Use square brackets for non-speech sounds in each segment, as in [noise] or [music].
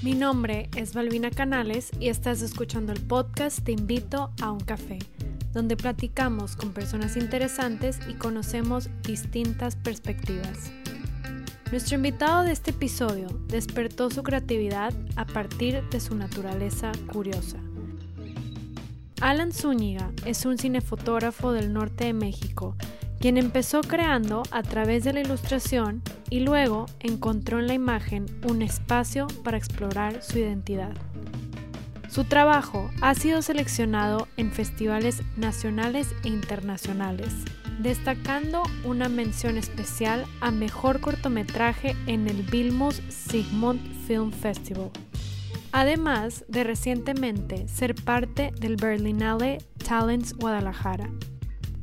Mi nombre es Balbina Canales y estás escuchando el podcast Te invito a un café, donde platicamos con personas interesantes y conocemos distintas perspectivas. Nuestro invitado de este episodio despertó su creatividad a partir de su naturaleza curiosa. Alan Zúñiga es un cinefotógrafo del norte de México, quien empezó creando a través de la ilustración y luego encontró en la imagen un espacio para explorar su identidad. Su trabajo ha sido seleccionado en festivales nacionales e internacionales, destacando una mención especial a Mejor Cortometraje en el Vilmos Sigmund Film Festival, además de recientemente ser parte del Berlinale Talents Guadalajara.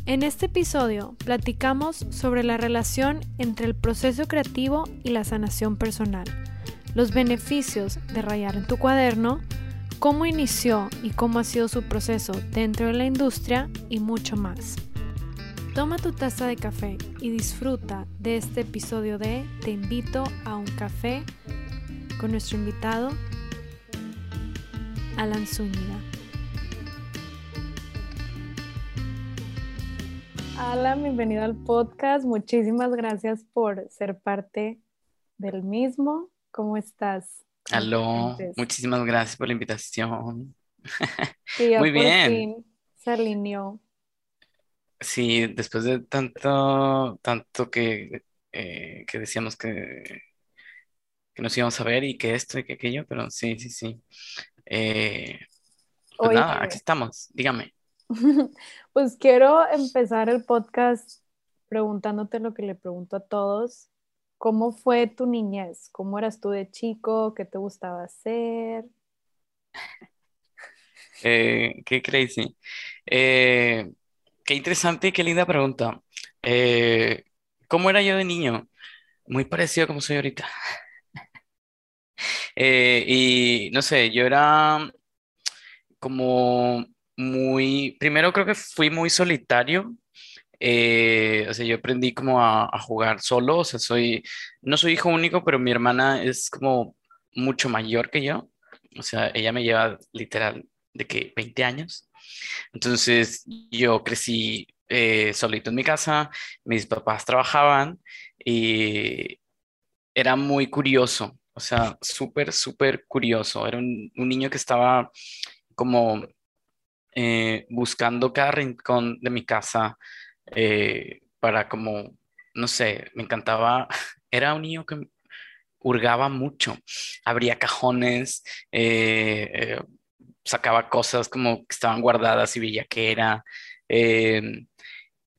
En este episodio platicamos sobre la relación entre el proceso creativo y la sanación personal, los beneficios de rayar en tu cuaderno, cómo inició y cómo ha sido su proceso dentro de la industria y mucho más. Toma tu taza de café y disfruta de este episodio de Te invito a un café con nuestro invitado Alan Zúñiga. Alan, bienvenido al podcast. Muchísimas gracias por ser parte del mismo. ¿Cómo estás? Aló, muchísimas gracias por la invitación. Muy bien. se alineó. Sí, después de tanto, tanto que, eh, que decíamos que, que nos íbamos a ver y que esto y que aquello, pero sí, sí, sí. Eh, pues nada, aquí estamos, dígame. [laughs] Pues quiero empezar el podcast preguntándote lo que le pregunto a todos. ¿Cómo fue tu niñez? ¿Cómo eras tú de chico? ¿Qué te gustaba hacer? Eh, qué crazy. Eh, qué interesante y qué linda pregunta. Eh, ¿cómo era yo de niño? Muy parecido como soy ahorita. [laughs] y no sé, yo era como muy, primero creo que fui muy solitario. Eh, o sea, yo aprendí como a, jugar solo, o sea, soy, no soy hijo único, pero mi hermana es como mucho mayor que yo, o sea, ella me lleva literal de que 20 años. Entonces, yo crecí eh, solito en mi casa, mis papás trabajaban y era muy curioso, o sea, súper, súper curioso. Era un, un niño que estaba como eh, buscando cada rincón de mi casa eh, para como, no sé, me encantaba, [laughs] era un niño que hurgaba mucho, abría cajones, eh, sacaba cosas como que estaban guardadas y veía que era,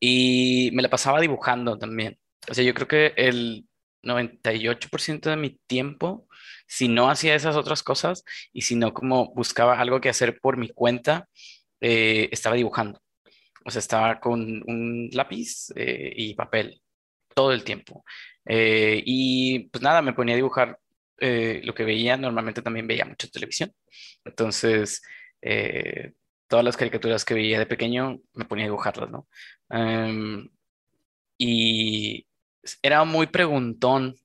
y me la pasaba dibujando también. O sea, yo creo que el 98% de mi tiempo si no hacía esas otras cosas y si no como buscaba algo que hacer por mi cuenta, eh, estaba dibujando. O sea, estaba con un lápiz eh, y papel todo el tiempo. Eh, y pues nada, me ponía a dibujar lo que veía. Normalmente también veía mucha televisión. Entonces, todas las caricaturas que veía de pequeño me ponía a dibujarlas, ¿no? Em, y era muy preguntón,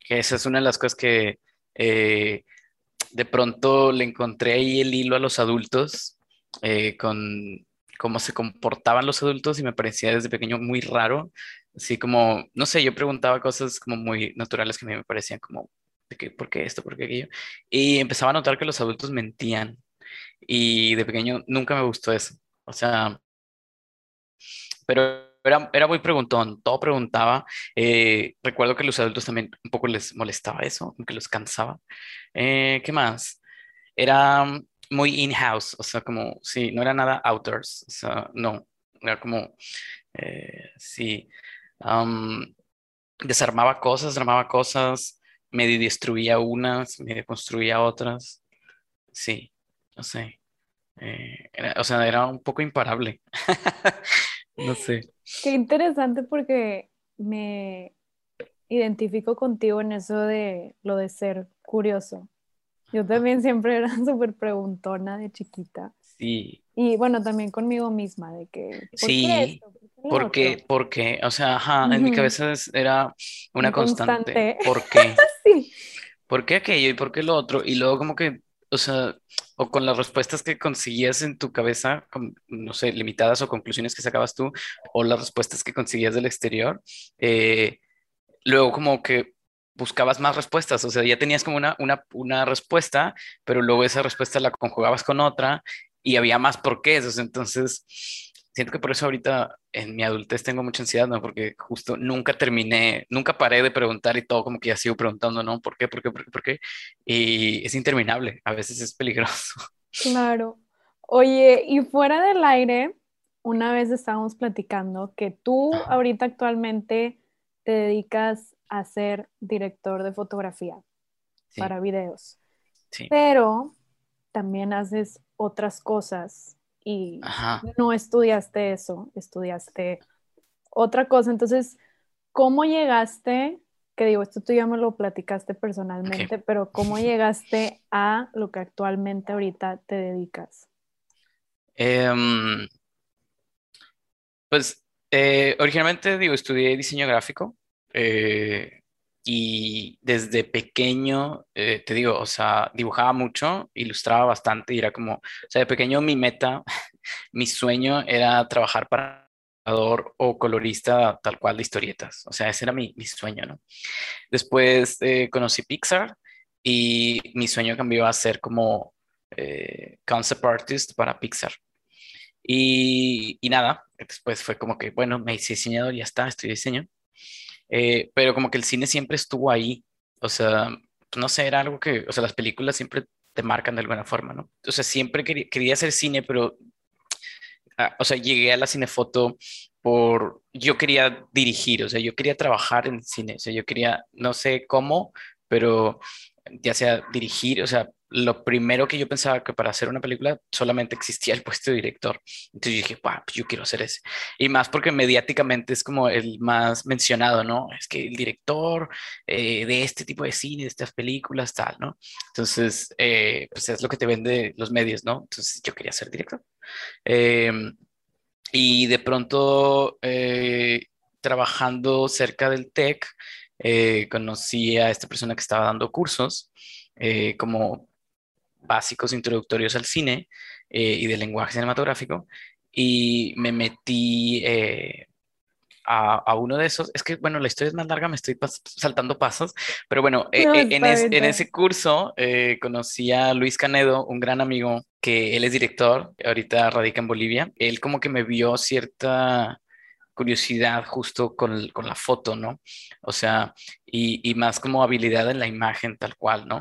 que esa es una de las cosas que de pronto le encontré ahí el hilo a los adultos eh, con cómo se comportaban los adultos y me parecía desde pequeño muy raro. Así como, no sé, yo preguntaba cosas como muy naturales que a mí me parecían como, ¿de ¿por qué esto? ¿Por qué aquello? Y empezaba a notar que los adultos mentían. Y de pequeño nunca me gustó eso. O sea, pero era, era muy preguntón, todo preguntaba. Eh, recuerdo que los adultos también un poco les molestaba eso, que los cansaba. Eh, ¿Qué más? Era muy in-house, o sea, como, sí, no era nada outdoors, o sea, no, era como, eh, sí, desarmaba cosas, armaba cosas, me destruía unas, me construía otras, sí, no sé, eh, o sea, era un poco imparable, [laughs] no sé. Qué interesante porque me identifico contigo en eso de lo de ser curioso. Yo también siempre era [laughs] súper preguntona de chiquita. Sí. Y bueno, también conmigo misma, de que... ¿por sí, qué esto? ¿Por qué? Porque, o sea, ajá, en mi cabeza era una constante. ¿Por [laughs] qué? sí. ¿por qué aquello y por qué lo otro? Y luego como que, o sea, o con las respuestas que conseguías en tu cabeza, no sé, limitadas o conclusiones que sacabas tú, o las respuestas que conseguías del exterior, eh, luego como que buscabas más respuestas, o sea, ya tenías como una, una, una respuesta, pero luego esa respuesta la conjugabas con otra y había más porqués, entonces siento que por eso ahorita en mi adultez tengo mucha ansiedad, ¿no? Porque justo nunca terminé, nunca paré de preguntar y todo como que ya sigo preguntando, ¿no? ¿Por qué? ¿Por qué? ¿Por qué? ¿Por qué? Y es interminable, a veces es peligroso. Claro. Oye, y fuera del aire, una vez estábamos platicando que tú ahorita actualmente te dedicas a ser director de fotografía para videos. Sí. Pero también haces otras cosas y no estudiaste eso, estudiaste otra cosa. Entonces, ¿cómo llegaste? Que digo, esto tú ya me lo platicaste personalmente, pero ¿cómo [laughs] llegaste a lo que actualmente ahorita te dedicas? Em, pues eh, originalmente digo, estudié diseño gráfico eh, y desde pequeño, eh, te digo, o sea, dibujaba mucho, ilustraba bastante y era como, o sea, de pequeño mi meta, [laughs] mi sueño era trabajar para o colorista tal cual de historietas. O sea, ese era mi, mi sueño, ¿no? Después eh, conocí Pixar y mi sueño cambió a ser como concept artist para Pixar. Y, y, nada, después fue como que, bueno, me hice diseñador ya está, estoy diseño. Eh, pero como que el cine siempre estuvo ahí, o sea, no sé, era algo que, o sea, las películas siempre te marcan de alguna forma, ¿no? O sea, siempre quería, quería hacer cine, pero, ah, o sea, llegué a la cinefoto por, yo quería dirigir, o sea, yo quería trabajar en cine, o sea, yo quería, no sé cómo, pero ya sea dirigir, o sea, lo primero que yo pensaba que para hacer una película solamente existía el puesto de director. Entonces dije, pues yo quiero hacer ese. Y más porque mediáticamente es como el más mencionado, ¿no? Es que el director eh, de este tipo de cine, de estas películas, tal, ¿no? Entonces, eh, pues es lo que te vende los medios, ¿no? Entonces yo quería ser director. Em, y de pronto, eh, trabajando cerca del TEC, conocí a esta persona que estaba dando cursos. como básicos introductorios al cine eh, y del lenguaje cinematográfico y me metí eh, a, uno de esos. Es que, bueno, la historia es más larga, me estoy saltando pasos, pero bueno, eh, en, en, ese curso conocí a Luis Canedo, un gran amigo que él es director, ahorita radica en Bolivia. Él como que me vio cierta curiosidad justo con, con la foto, ¿no? O sea, y, y, más como habilidad en la imagen tal cual, ¿no?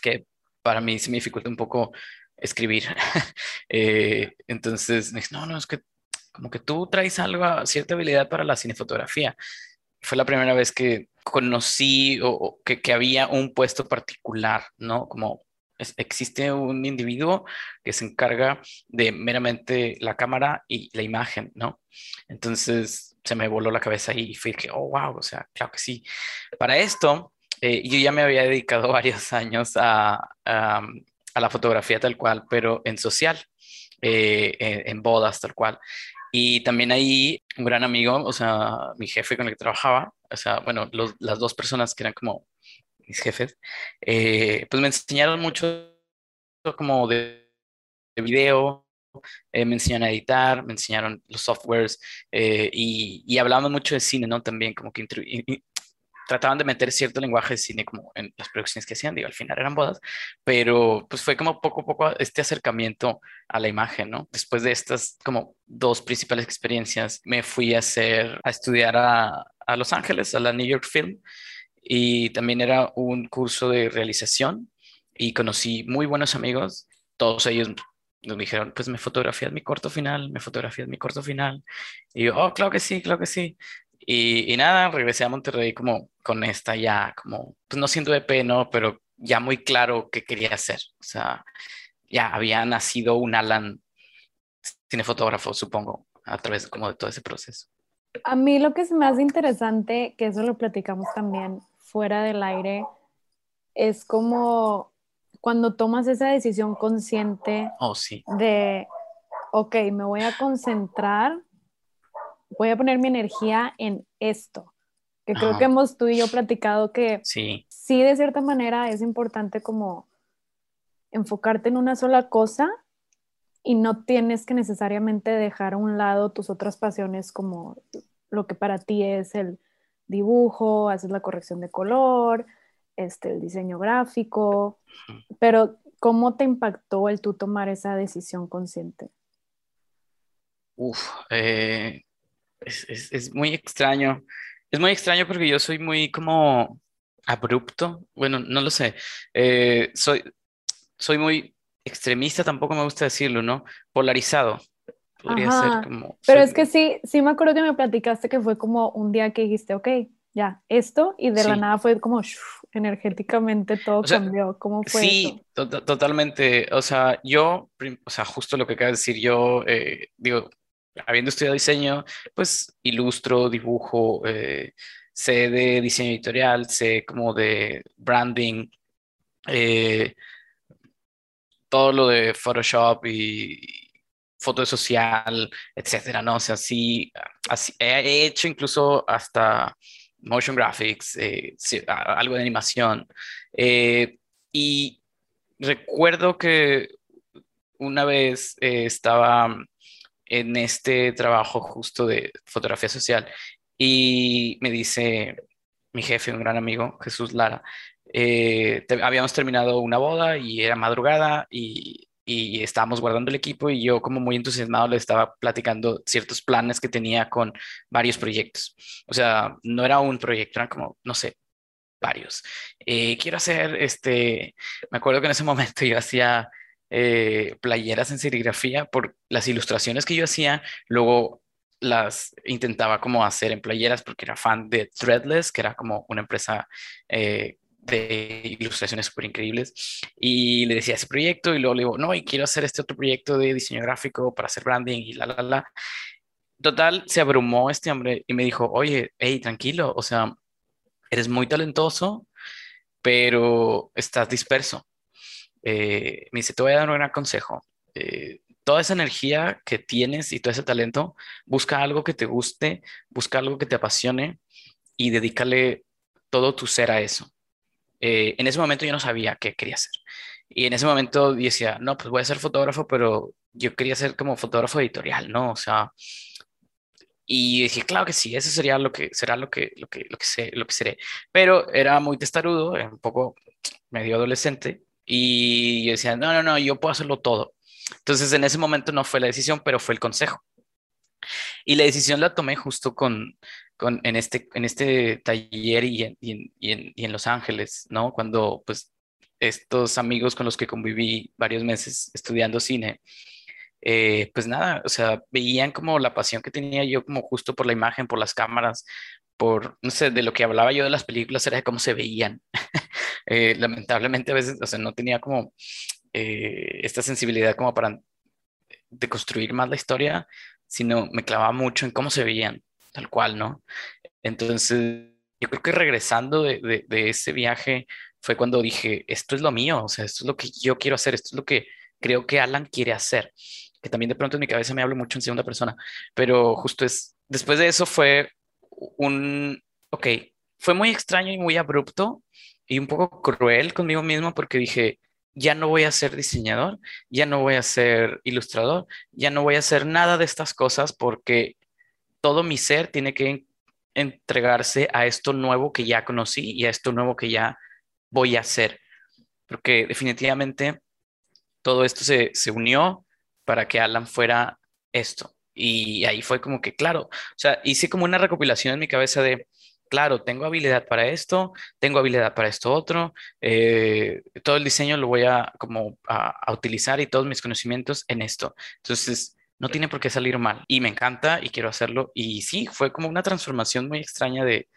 Que para mí se me dificulta un poco escribir. [laughs] Eh, entonces me dice, no, no, es que como que tú traes algo, cierta habilidad para la cinefotografía. Fue la primera vez que conocí o, que, que, había un puesto particular, ¿no? Como existe un individuo que se encarga de meramente la cámara y la imagen, ¿no? Entonces se me voló la cabeza y fui que, oh, wow, o sea, claro que sí. Para esto, eh, yo ya me había dedicado [laughs] varios años a, a, la fotografía tal cual, pero en social, eh, en, bodas tal cual. Y también ahí un gran amigo, o sea, mi jefe con el que trabajaba, o sea, bueno, las dos personas que eran como mis jefes, eh, pues me enseñaron mucho como de, video, me enseñaron a editar, me enseñaron los softwares y, y hablamos mucho de cine, ¿no? También como que trataban de meter cierto lenguaje de cine como en las producciones que hacían, digo, al final eran bodas, pero pues fue como poco a poco este acercamiento a la imagen, ¿no? Después de estas como dos principales experiencias, me fui a hacer, a estudiar a, a Los Ángeles, a la New York Film, y también era un curso de realización y conocí muy buenos amigos, todos ellos nos dijeron, pues me fotografías mi corto final, me fotografías mi corto final. Y yo, oh, claro que sí, claro que sí. Y, nada, regresé a Monterrey como con esta ya, como, pues no siendo EP, ¿no? Pero ya muy claro qué quería hacer. O sea, ya había nacido un Alan cinefotógrafo, supongo, a través como de todo ese proceso. A mí lo que es más interesante, que eso lo platicamos también fuera del aire, es como cuando tomas esa decisión consciente oh, sí. de, ok, me voy a concentrar voy a poner mi energía en esto. Que creo que hemos tú y yo platicado que sí. sí, de cierta manera es importante como enfocarte en una sola cosa y no tienes que necesariamente dejar a un lado tus otras pasiones como lo que para ti es el dibujo, haces la corrección de color, este, el diseño gráfico, pero ¿cómo te impactó el tú tomar esa decisión consciente? Uf, eh, es, muy extraño. Es muy extraño porque yo soy muy como abrupto. Bueno, no lo sé. Eh, soy, soy muy extremista, tampoco me gusta decirlo, ¿no? Polarizado. Podría ser como... Pero es que sí, sí me acuerdo que me platicaste que fue como un día que dijiste, ok, ya, esto, y de la nada fue como energéticamente todo cambió. ¿Cómo fue? Sí, totalmente. O sea, yo, o sea, justo lo que acabas de decir, yo eh, digo, habiendo estudiado diseño, pues ilustro, dibujo, eh, sé de diseño editorial, sé como de branding, eh, todo lo de Photoshop y foto social, etcétera, ¿no? O sea, sí, así, he hecho incluso hasta motion graphics, eh, algo de animación. Eh, y recuerdo que una vez eh, estaba en este trabajo justo de fotografía social y me dice mi jefe, un gran amigo, Jesús Lara, eh, habíamos terminado una boda y era madrugada y, y, estábamos guardando el equipo y yo como muy entusiasmado le estaba platicando ciertos planes que tenía con varios proyectos. O sea, no era un proyecto, era como, no sé, varios. Eh, quiero hacer, este, me acuerdo que en ese momento yo hacía eh, playeras en serigrafía por las ilustraciones que yo hacía, luego las intentaba como hacer en playeras porque era fan de Threadless, que era como una empresa eh, de ilustraciones súper increíbles y le decía ese proyecto y luego le digo, no, y quiero hacer este otro proyecto de diseño gráfico para hacer branding y la, la, la. Total, se abrumó este hombre y me dijo, oye, hey, tranquilo, o sea, eres muy talentoso, pero estás disperso. Eh, me dice, te voy a dar un gran consejo. Eh, toda esa energía que tienes y todo ese talento, busca algo que te guste, busca algo que te apasione y dedícale todo tu ser a eso. Eh, en ese momento yo no sabía qué quería hacer. Y en ese momento decía, no, pues voy a ser fotógrafo, pero yo quería ser como fotógrafo editorial, ¿no? O sea, y dije, claro que sí, eso sería lo que será lo que lo que lo que sé, lo que seré. Pero era muy testarudo, un poco medio adolescente y yo decía, no, no, no, yo puedo hacerlo todo. Entonces en ese momento no fue la decisión, pero fue el consejo. Y la decisión la tomé justo con, en, este, en este taller y en, y, en, y en, Los Ángeles, ¿no? Cuando pues estos amigos con los que conviví varios meses estudiando cine, eh, pues nada, o sea, veían como la pasión que tenía yo como justo por la imagen, por las cámaras, por, no sé, de lo que hablaba yo de las películas era de cómo se veían. [laughs] Eh, lamentablemente a veces, o sea, no tenía como eh, esta sensibilidad como para de construir más la historia, sino me clavaba mucho en cómo se veían tal cual, ¿no? Entonces, yo creo que regresando de, ese viaje fue cuando dije, esto es lo mío, o sea, esto es lo que yo quiero hacer, esto es lo que creo que Alan quiere hacer, que también de pronto en mi cabeza me hablo mucho en segunda persona, pero justo es, después de eso fue un, ok, fue muy extraño y muy abrupto y un poco cruel conmigo mismo porque dije, ya no voy a ser diseñador, ya no voy a ser ilustrador, ya no voy a hacer nada de estas cosas porque todo mi ser tiene que entregarse a esto nuevo que ya conocí y a esto nuevo que ya voy a hacer. Porque definitivamente todo esto se, unió para que Alan fuera esto. Y ahí fue como que, claro, o sea, hice como una recopilación en mi cabeza de, claro, tengo habilidad para esto, tengo habilidad para esto otro, eh, todo el diseño lo voy a como a, utilizar y todos mis conocimientos en esto. Entonces, no tiene por qué salir mal y me encanta y quiero hacerlo. Y sí, fue como una transformación muy extraña de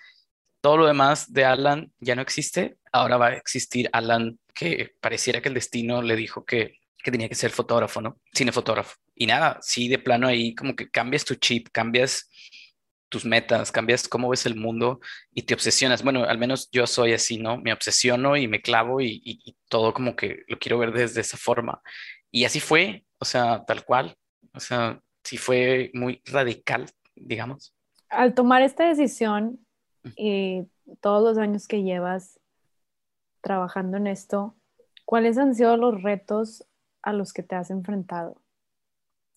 todo lo demás de Alan ya no existe, ahora va a existir Alan que pareciera que el destino le dijo que, que tenía que ser fotógrafo, ¿no? Cinefotógrafo. Y nada, sí, de plano ahí como que cambias tu chip, cambias tus metas, cambias cómo ves el mundo y te obsesionas. Bueno, al menos yo soy así, ¿no? Me obsesiono y me clavo y, y todo como que lo quiero ver desde esa forma. Y así fue, o sea, tal cual. O sea, sí fue muy radical, digamos. Al tomar esta decisión y todos los años que llevas, trabajando en esto, ¿cuáles han sido los retos a los que te has enfrentado?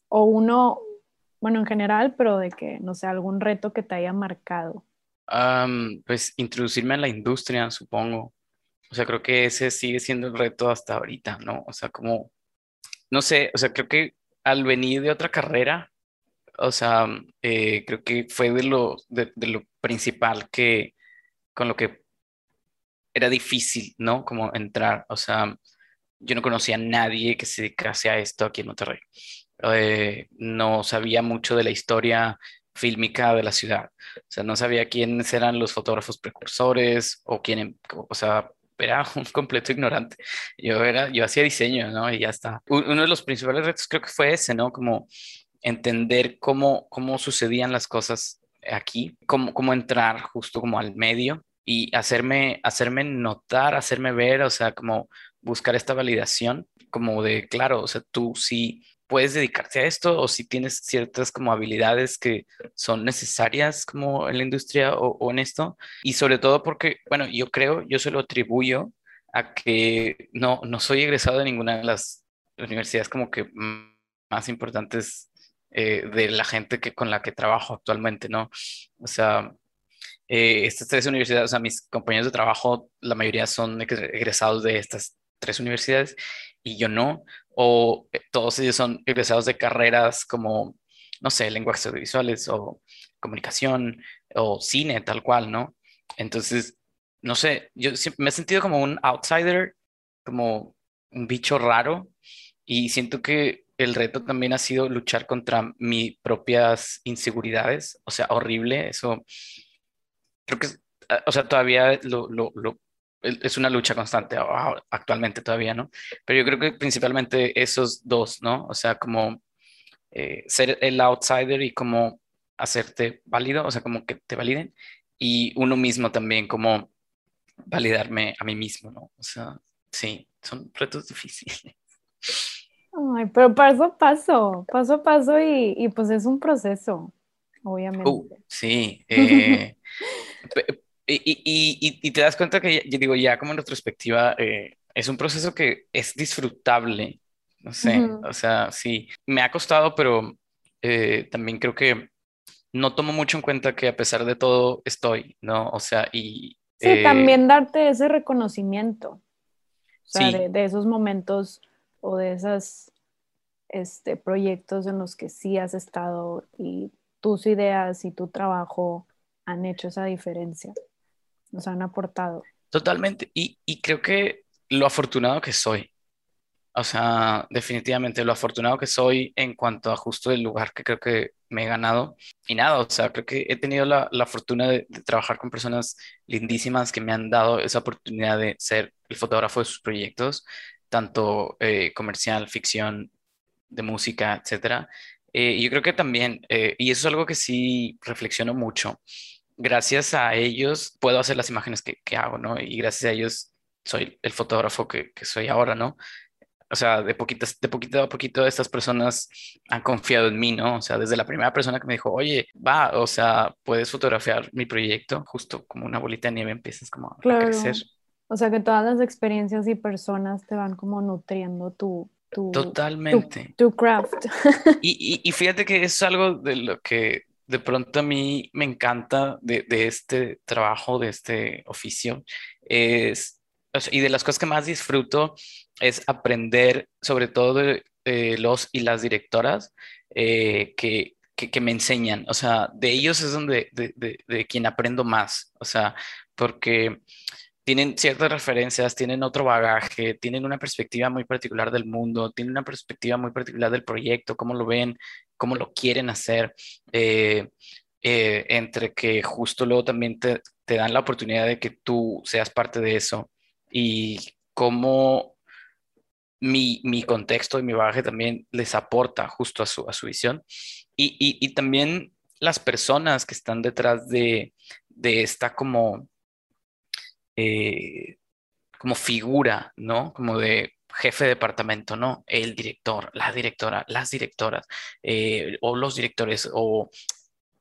O uno, bueno, en general, pero de que, no sé, algún reto que te haya marcado. pues introducirme en la industria, supongo. O sea, creo que ese sigue siendo el reto hasta ahorita, ¿no? O sea, como, no sé, o sea, creo que al venir de otra carrera, o sea, eh, creo que fue de lo, de, lo principal que, con lo que era difícil, ¿no? Como entrar, o sea, yo no conocía a nadie que se dedicase a esto aquí en Monterrey. Eh, no sabía mucho de la historia fílmica de la ciudad. O sea, no sabía quiénes eran los fotógrafos precursores o quién, o sea, era [laughs] un completo ignorante. Yo era, yo hacía diseño, ¿no? Y ya está. Uno de los principales retos creo que fue ese, ¿no? Como entender cómo, cómo sucedían las cosas aquí, cómo, cómo entrar justo como al medio y hacerme, hacerme notar, hacerme ver, o sea, como buscar esta validación, como de, claro, o sea, tú sí puedes dedicarte a esto o si tienes ciertas como habilidades que son necesarias como en la industria o, en esto. Y sobre todo porque, bueno, yo creo, yo se lo atribuyo a que no, no soy egresado de ninguna de las universidades como que más importantes eh, de la gente que, con la que trabajo actualmente, ¿no? O sea, eh, estas tres universidades, o mis compañeros de trabajo, la mayoría son egresados de estas tres universidades y yo no o eh, todos ellos son egresados de carreras como, no sé, lenguajes audiovisuales o comunicación o cine, tal cual, ¿no? Entonces, no sé, yo me he sentido como un outsider, como un bicho raro y siento que el reto también ha sido luchar contra mis propias inseguridades, o sea, horrible, eso creo que, o sea, todavía lo, lo, lo es una lucha constante actualmente todavía, ¿no? Pero yo creo que principalmente esos dos, ¿no? O sea, como eh, ser el outsider y como hacerte válido, o sea, como que te validen, y uno mismo también, como validarme a mí mismo, ¿no? O sea, sí, son retos difíciles. Ay, pero paso a paso, paso a paso y, y pues es un proceso, obviamente. Uh, sí, eh, [laughs] y, y, te das cuenta que, yo digo, ya como en retrospectiva, eh, es un proceso que es disfrutable, no sé, o sea, sí, me ha costado, pero eh, también creo que no tomo mucho en cuenta que a pesar de todo estoy, ¿no? O sea, y... Sí, eh, también darte ese reconocimiento, o sea, de, de, esos momentos o de esos este, proyectos en los que sí has estado y tus ideas y tu trabajo han hecho esa diferencia nos han aportado. Totalmente. Y, y creo que lo afortunado que soy, o sea, definitivamente lo afortunado que soy en cuanto a justo el lugar que creo que me he ganado. Y nada, o sea, creo que he tenido la, la fortuna de, trabajar con personas lindísimas que me han dado esa oportunidad de ser el fotógrafo de sus proyectos, tanto eh, comercial, ficción, de música, etcétera. Eh, yo creo que también, eh, y eso es algo que sí reflexiono mucho, gracias a ellos puedo hacer las imágenes que, que hago, ¿no? Y gracias a ellos soy el fotógrafo que, que, soy ahora, ¿no? O sea, de, poquitas, de poquito a poquito estas personas han confiado en mí, ¿no? O sea, desde la primera persona que me dijo, oye, va, o sea, puedes fotografiar mi proyecto, justo como una bolita de nieve empiezas como a crecer. O sea, que todas las experiencias y personas te van como nutriendo tu, tu, Totalmente. Tu, craft. [laughs] Y, y, y, fíjate que es algo de lo que de pronto a mí me encanta de, este trabajo, de este oficio, es, y de las cosas que más disfruto es aprender sobre todo de los y las directoras eh, que, que, me enseñan, o sea, de ellos es donde, de, de, de quien aprendo más, o sea, porque tienen ciertas referencias, tienen otro bagaje, tienen una perspectiva muy particular del mundo, tienen una perspectiva muy particular del proyecto, cómo lo ven, cómo lo quieren hacer, eh, eh, entre que justo luego también te, dan la oportunidad de que tú seas parte de eso y cómo mi, contexto y mi bagaje también les aporta justo a su, a su visión. Y, también las personas que están detrás de, esta como, eh, como figura, ¿no? Como de jefe de departamento, ¿no? El director, la directora, las directoras, eh, o los directores, o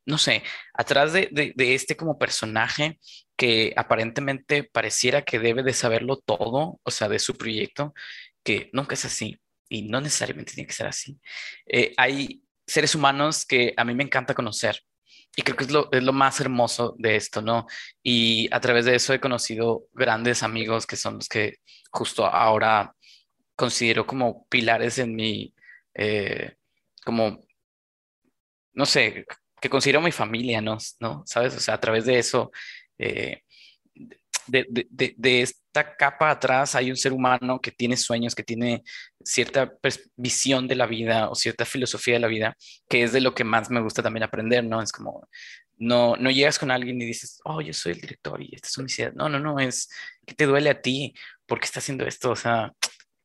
no sé, atrás de, de, este como personaje que aparentemente pareciera que debe de saberlo todo, o sea, de su proyecto, que nunca es así y no necesariamente tiene que ser así. Eh, hay seres humanos que a mí me encanta conocer y creo que es lo, es lo más hermoso de esto, ¿no? Y a través de eso he conocido grandes amigos que son los que justo ahora considero como pilares en mi, eh, como, no sé, que considero mi familia, ¿no? ¿no? ¿Sabes? O sea, a través de eso, eh, de, de, de, esta capa atrás hay un ser humano que tiene sueños, que tiene cierta visión de la vida o cierta filosofía de la vida, que es de lo que más me gusta también aprender, ¿no? Es como, no, no llegas con alguien y dices, oh, yo soy el director y esta es una idea. No, no, no, es que te duele a ti, ¿por qué estás haciendo esto? O sea,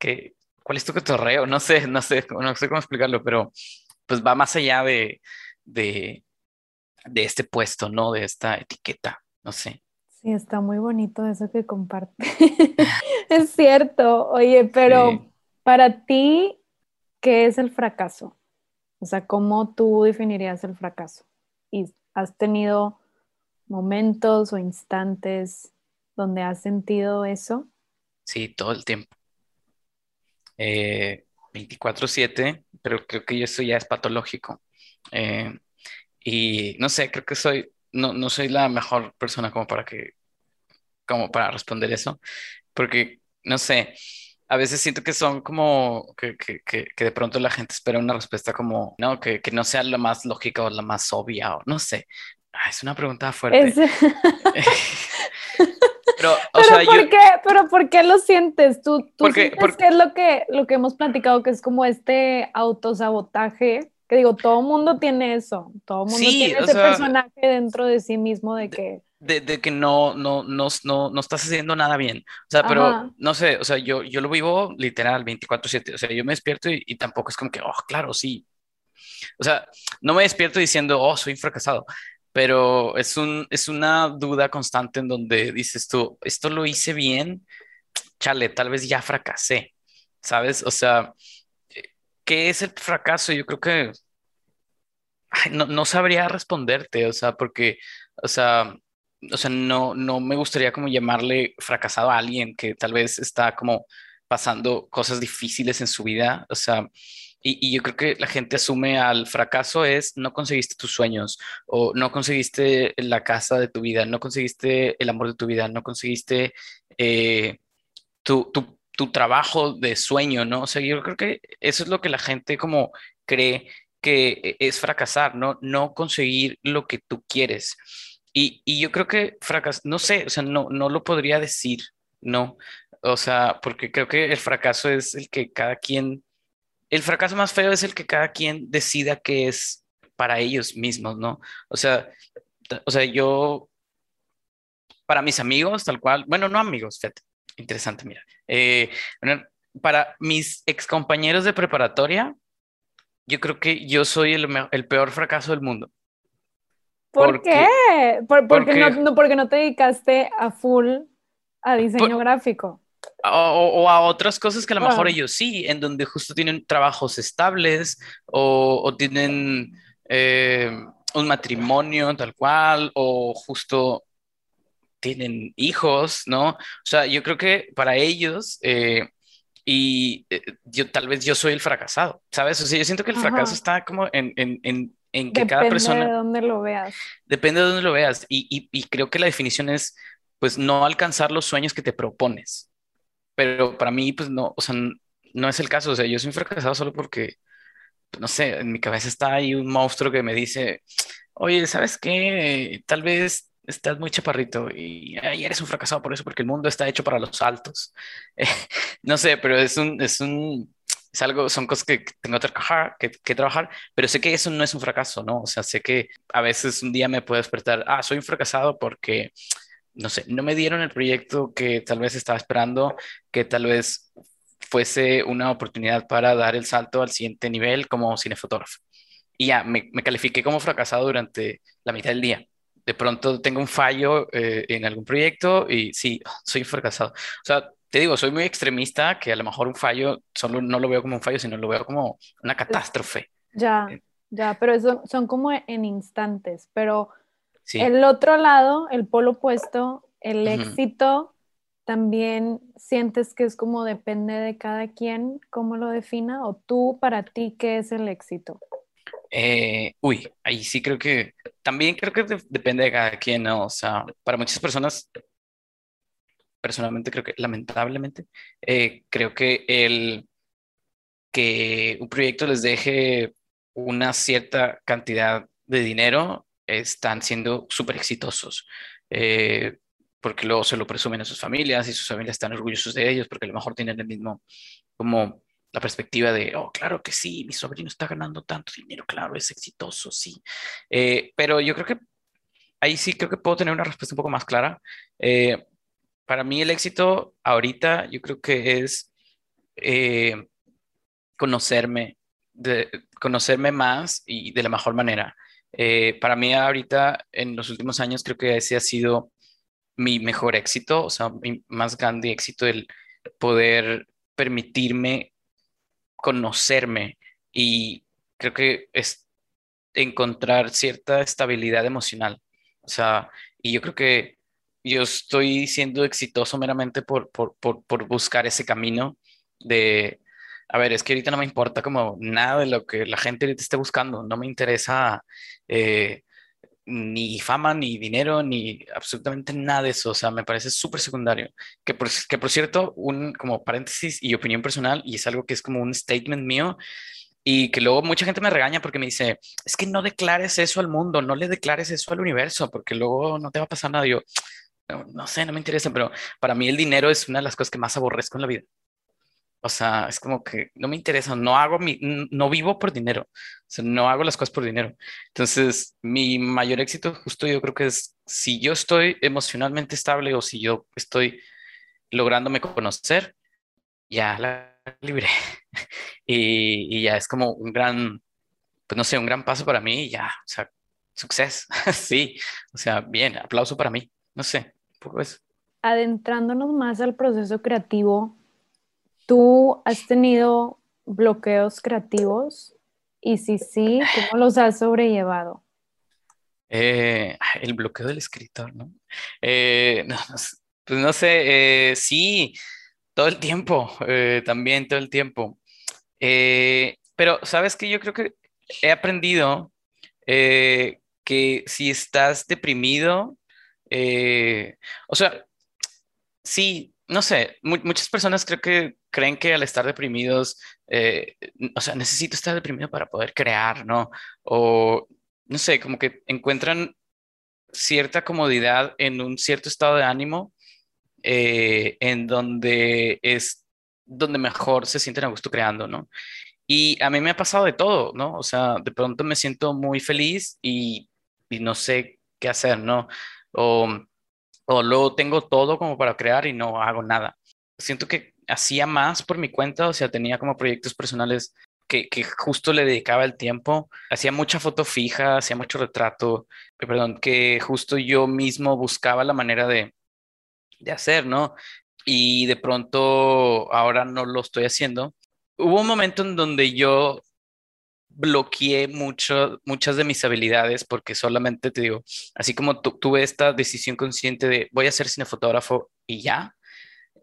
que, ¿cuál es tu cotorreo? No sé, no sé, no sé cómo explicarlo, pero pues va más allá de, de, de este puesto, ¿no? De esta etiqueta, no sé. Sí, está muy bonito eso que comparte. [laughs] [laughs] es cierto, oye, pero para ti, ¿qué es el fracaso? O sea, ¿cómo tú definirías el fracaso? ¿Y has tenido momentos o instantes donde has sentido eso? Sí, todo el tiempo. 24/7, eh, pero creo que eso ya es patológico. Eh, y no sé, creo que soy, no, no soy la mejor persona como para que, como para responder eso, porque, no sé, a veces siento que son como que, que, que, de pronto la gente espera una respuesta como, no, que, no sea la más lógica o la más obvia, o no sé. Ah, es una pregunta fuerte. [laughs] [laughs] pero, o sea, ¿por qué, pero ¿por qué lo sientes? ¿Tú, tú porque, porque... es lo que, lo que hemos platicado, que es como este autosabotaje que digo, todo mundo tiene eso, todo mundo tiene ese personaje dentro de sí mismo de que... De, que no, no, no, no, no estás haciendo nada bien. O sea, pero no sé, o sea, yo, yo lo vivo literal 24/7. O sea, yo me despierto y, tampoco es como que, oh, claro, sí. O sea, no me despierto diciendo, oh, soy fracasado. Pero es, un, es una duda constante en donde dices tú, esto lo hice bien, chale, tal vez ya fracasé, ¿sabes? O sea, ¿qué es el fracaso? Yo creo que no, sabría responderte, o sea, porque, o sea, o sea, no, no me gustaría como llamarle fracasado a alguien que tal vez está como pasando cosas difíciles en su vida, o sea, y, yo creo que la gente asume al fracaso es no conseguiste tus sueños o no conseguiste la casa de tu vida, no conseguiste el amor de tu vida, no conseguiste eh, tu, tu, tu trabajo de sueño, ¿no? O sea, yo creo que eso es lo que la gente como cree que es fracasar, ¿no? No conseguir lo que tú quieres. Y, y yo creo que fracasar, no sé, o sea, no, no lo podría decir, ¿no? O sea, porque creo que el fracaso es el que cada quien, el fracaso más feo es el que cada quien decida que es para ellos mismos, ¿no? O sea, o sea, yo, para mis amigos, tal cual, bueno, no amigos, fíjate, interesante, mira. Eh, para mis ex compañeros de preparatoria, yo creo que yo soy el, el peor fracaso del mundo. ¿Por qué? porque, no, porque no te dedicaste a full a diseño gráfico. O, a otras cosas que a lo mejor ah. ellos sí, en donde justo tienen trabajos estables o, tienen eh, un matrimonio tal cual o justo tienen hijos, ¿no? O sea, yo creo que para ellos, eh, y eh, yo tal vez yo soy el fracasado, ¿sabes? O sea, yo siento que el fracaso está como en, en, en, en que cada persona... Depende de dónde lo veas. Depende de dónde lo veas. Y, y, y, creo que la definición es, pues, no alcanzar los sueños que te propones. Pero para mí, pues, no, o sea, no es el caso. O sea, yo soy un fracasado solo porque, no sé, en mi cabeza está ahí un monstruo que me dice, oye, ¿sabes qué? Tal vez estás muy chaparrito y, eres un fracasado por eso, porque el mundo está hecho para los altos. [laughs] no sé, pero es un, es un, es algo, son cosas que tengo que trabajar, que, que, trabajar, pero sé que eso no es un fracaso, ¿no? O sea, sé que a veces un día me puedo despertar, ah, soy un fracasado porque, no sé, no me dieron el proyecto que tal vez estaba esperando, que tal vez fuese una oportunidad para dar el salto al siguiente nivel como cinefotógrafo. Y ya, me, me califiqué como fracasado durante la mitad del día de pronto tengo un fallo eh, en algún proyecto y sí, soy fracasado. O sea, te digo, soy muy extremista, que a lo mejor un fallo solo no lo veo como un fallo, sino lo veo como una catástrofe. Ya. Ya, pero eso son como en instantes, pero el otro lado, el polo opuesto, el éxito, también sientes que es como depende de cada quien, cómo lo defina, o tú para ti, ¿qué es el éxito? Eh, uy, ahí sí creo que, también creo que depende de cada quien, ¿no? O sea, para muchas personas, personalmente creo que, lamentablemente, eh, creo que el que un proyecto les deje una cierta cantidad de dinero, están siendo súper exitosos. Eh, porque luego se lo presumen a sus familias y sus familias están orgullosos de ellos porque a lo mejor tienen el mismo, como la perspectiva de, oh, claro que sí, mi sobrino está ganando tanto dinero, claro, es exitoso, sí. Eh, pero yo creo que ahí sí creo que puedo tener una respuesta un poco más clara. Eh, para mí el éxito ahorita yo creo que es eh, conocerme, de, conocerme más y de la mejor manera. Para mí ahorita en los últimos años creo que ese ha sido mi mejor éxito, o sea, mi más grande éxito, el poder permitirme conocerme y creo que es encontrar cierta estabilidad emocional. O sea, y yo creo que yo estoy siendo exitoso meramente por, por, por, por buscar ese camino de, a ver, es que ahorita no me importa como nada de lo que la gente ahorita esté buscando, no me interesa eh, ni fama, ni dinero, ni absolutamente nada de eso. O sea, me parece súper secundario. Que por, que por cierto, un como paréntesis y opinión personal, y es algo que es como un statement mío, y que luego mucha gente me regaña porque me dice, es que no declares eso al mundo, no le declares eso al universo, porque luego no te va a pasar nada. Yo, no, no sé, no me interesa, pero para mí el dinero es una de las cosas que más aborrezco en la vida. O sea, es como que no me interesa, no hago mi, no vivo por dinero, o sea, no hago las cosas por dinero. Entonces, mi mayor éxito justo yo creo que es si yo estoy emocionalmente estable o si yo estoy lográndome conocer, ya la libre. [laughs] y, y, ya es como un gran, pues no sé, un gran paso para mí y ya, o sea, suceso, [laughs] sí, o sea, bien, aplauso para mí, no sé, un poco eso. Adentrándonos más al proceso creativo, ¿Tú has tenido bloqueos creativos? Y si sí, ¿cómo los has sobrellevado? Eh, el bloqueo del escritor, ¿no? Eh, pues no sé, eh, sí, todo el tiempo, también todo el tiempo. pero, ¿sabes qué? Yo creo que he aprendido que si estás deprimido, o sea, sí, no sé, muchas personas creo que creen que al estar deprimidos, eh, o sea, necesito estar deprimido para poder crear, ¿no? O, no sé, como que encuentran cierta comodidad en un cierto estado de ánimo eh, en donde es donde mejor se sienten a gusto creando, ¿no? Y a mí me ha pasado de todo, ¿no? O sea, de pronto me siento muy feliz y, y no sé qué hacer, ¿no? O o luego tengo todo como para crear y no hago nada. Siento que hacía más por mi cuenta, o sea, tenía como proyectos personales que, que, justo le dedicaba el tiempo. Hacía mucha foto fija, hacía mucho retrato, eh, perdón, que justo yo mismo buscaba la manera de, de hacer, ¿no? Y de pronto ahora no lo estoy haciendo. Hubo un momento en donde yo bloqueé mucho, muchas de mis habilidades porque solamente te digo, así como tuve esta decisión consciente de voy a ser cinefotógrafo y ya,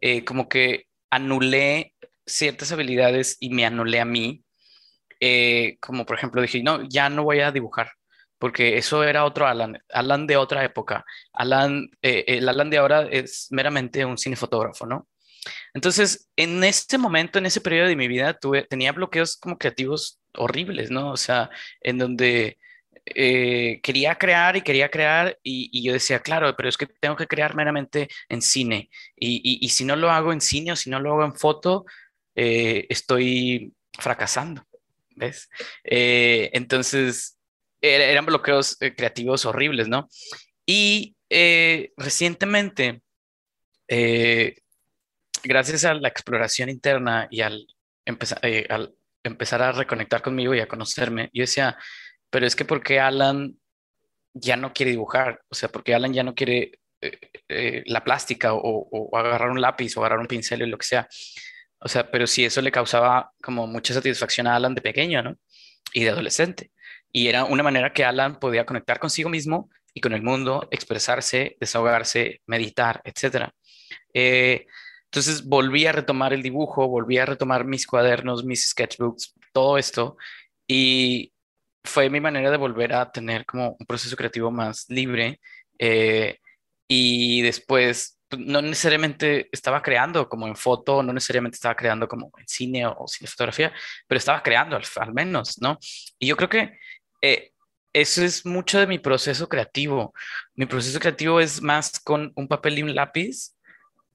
eh, como que anulé ciertas habilidades y me anulé a mí. Eh, como por ejemplo dije, no, ya no voy a dibujar, porque eso era otro Alan, Alan de otra época. Alan, eh, el Alan de ahora es meramente un cinefotógrafo, ¿no? Entonces, en este momento, en ese periodo de mi vida, tuve, tenía bloqueos como creativos horribles, ¿no? O sea, en donde eh, quería crear y quería crear y, yo decía, claro, pero es que tengo que crear meramente en cine y, si no lo hago en cine o si no lo hago en foto, eh, estoy fracasando, ¿ves? Eh, entonces, eran bloqueos creativos horribles, ¿no? Y recientemente, gracias a la exploración interna y al empezar, al empezar a reconectar conmigo y a conocerme, yo decía, pero es que porque Alan ya no quiere dibujar, o sea, porque Alan ya no quiere eh, eh, la plástica o, agarrar un lápiz o agarrar un pincel o lo que sea. O sea, pero si eso le causaba como mucha satisfacción a Alan de pequeño, ¿no? Y de adolescente. y era una manera que Alan podía conectar consigo mismo y con el mundo, expresarse, desahogarse, meditar, etc. Eh, entonces volví a retomar el dibujo, volví a retomar mis cuadernos, mis sketchbooks, todo esto, y fue mi manera de volver a tener como un proceso creativo más libre. Eh, y después, pues, no necesariamente estaba creando como en foto, no necesariamente estaba creando como en cine o, cine fotografía, pero estaba creando al, menos, ¿no? Y yo creo que eh, eso es mucho de mi proceso creativo. Mi proceso creativo es más con un papel y un lápiz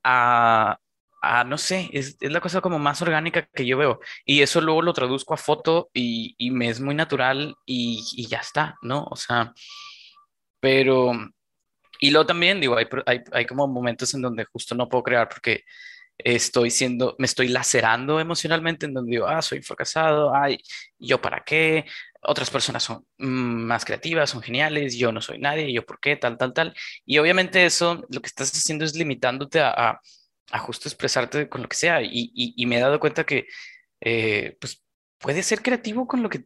a, a no sé, es, es, la cosa como más orgánica que yo veo. Y eso luego lo traduzco a foto y, y me es muy natural y, y, ya está, ¿no? O sea, pero... Y luego también, digo, hay, hay, hay como momentos en donde justo no puedo crear porque estoy siendo, me estoy lacerando emocionalmente, en donde digo, ah, soy fracasado, ay, ¿yo para qué? otras personas son más creativas, son geniales, yo no soy nadie, yo por qué, tal, tal, tal. Y obviamente eso lo que estás haciendo es limitándote a, a, justo expresarte con lo que sea. Y, y, me he dado cuenta que, eh, pues, puedes ser creativo con lo que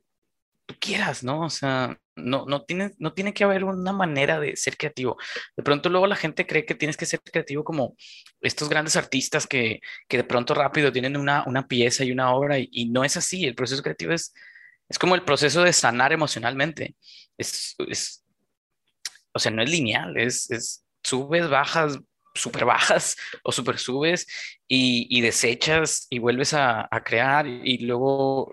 tú quieras, ¿no? O sea, no, no, tiene, no tiene que haber una manera de ser creativo. De pronto luego la gente cree que tienes que ser creativo como estos grandes artistas que, que de pronto rápido tienen una, una pieza y una obra y, y no es así. El proceso creativo es es como el proceso de sanar emocionalmente. Es, es o sea, no es lineal, es, es subes, bajas, súper bajas [laughs] o súper subes y, y, desechas y vuelves a, crear y, luego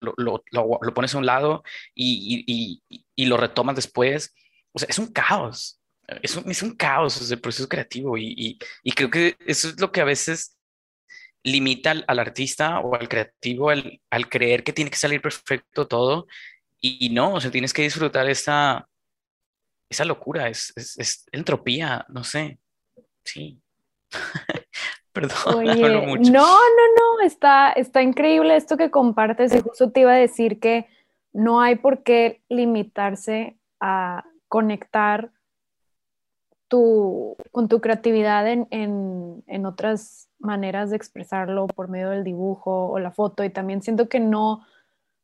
lo, lo, lo, pones a un lado y, y, lo retomas después. O sea, es un caos. Es un, es un caos es el proceso creativo y, creo que eso es lo que a veces limita al, artista o al creativo al, al, creer que tiene que salir perfecto todo y, no, o sea, tienes que disfrutar esa, esa locura, es, es, entropía, no sé, sí. [laughs] Perdón, [laughs] mucho. No, no, no, está, está increíble esto que compartes y justo te iba a decir que no hay por qué limitarse a conectar tu, con tu creatividad en, en, en otras maneras de expresarlo por medio del dibujo o la foto y también siento que no,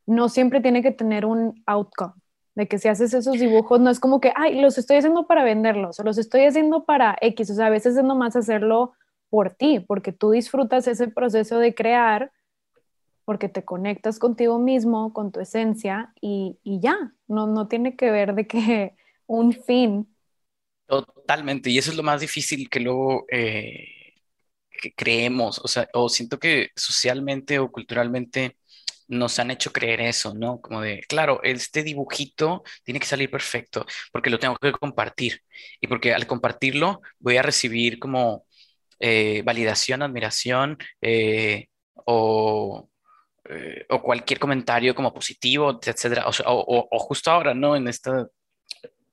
no siempre tiene que tener un outcome, de que si haces esos dibujos no es como que, ay, los estoy haciendo para venderlos o los estoy haciendo para X, o sea, a veces es nomás hacerlo por ti, porque tú disfrutas ese proceso de crear, porque te conectas contigo mismo, con tu esencia y, y ya, no, no tiene que ver de que [laughs] un fin. Totalmente, y eso es lo más difícil que luego... Eh que creemos, o sea, o siento que socialmente o culturalmente nos han hecho creer eso, ¿no? Como de, claro, este dibujito tiene que salir perfecto porque lo tengo que compartir y porque al compartirlo voy a recibir como eh, validación, admiración eh, o, eh, o, cualquier comentario como positivo, etcétera. O, o, justo ahora, ¿no? En esta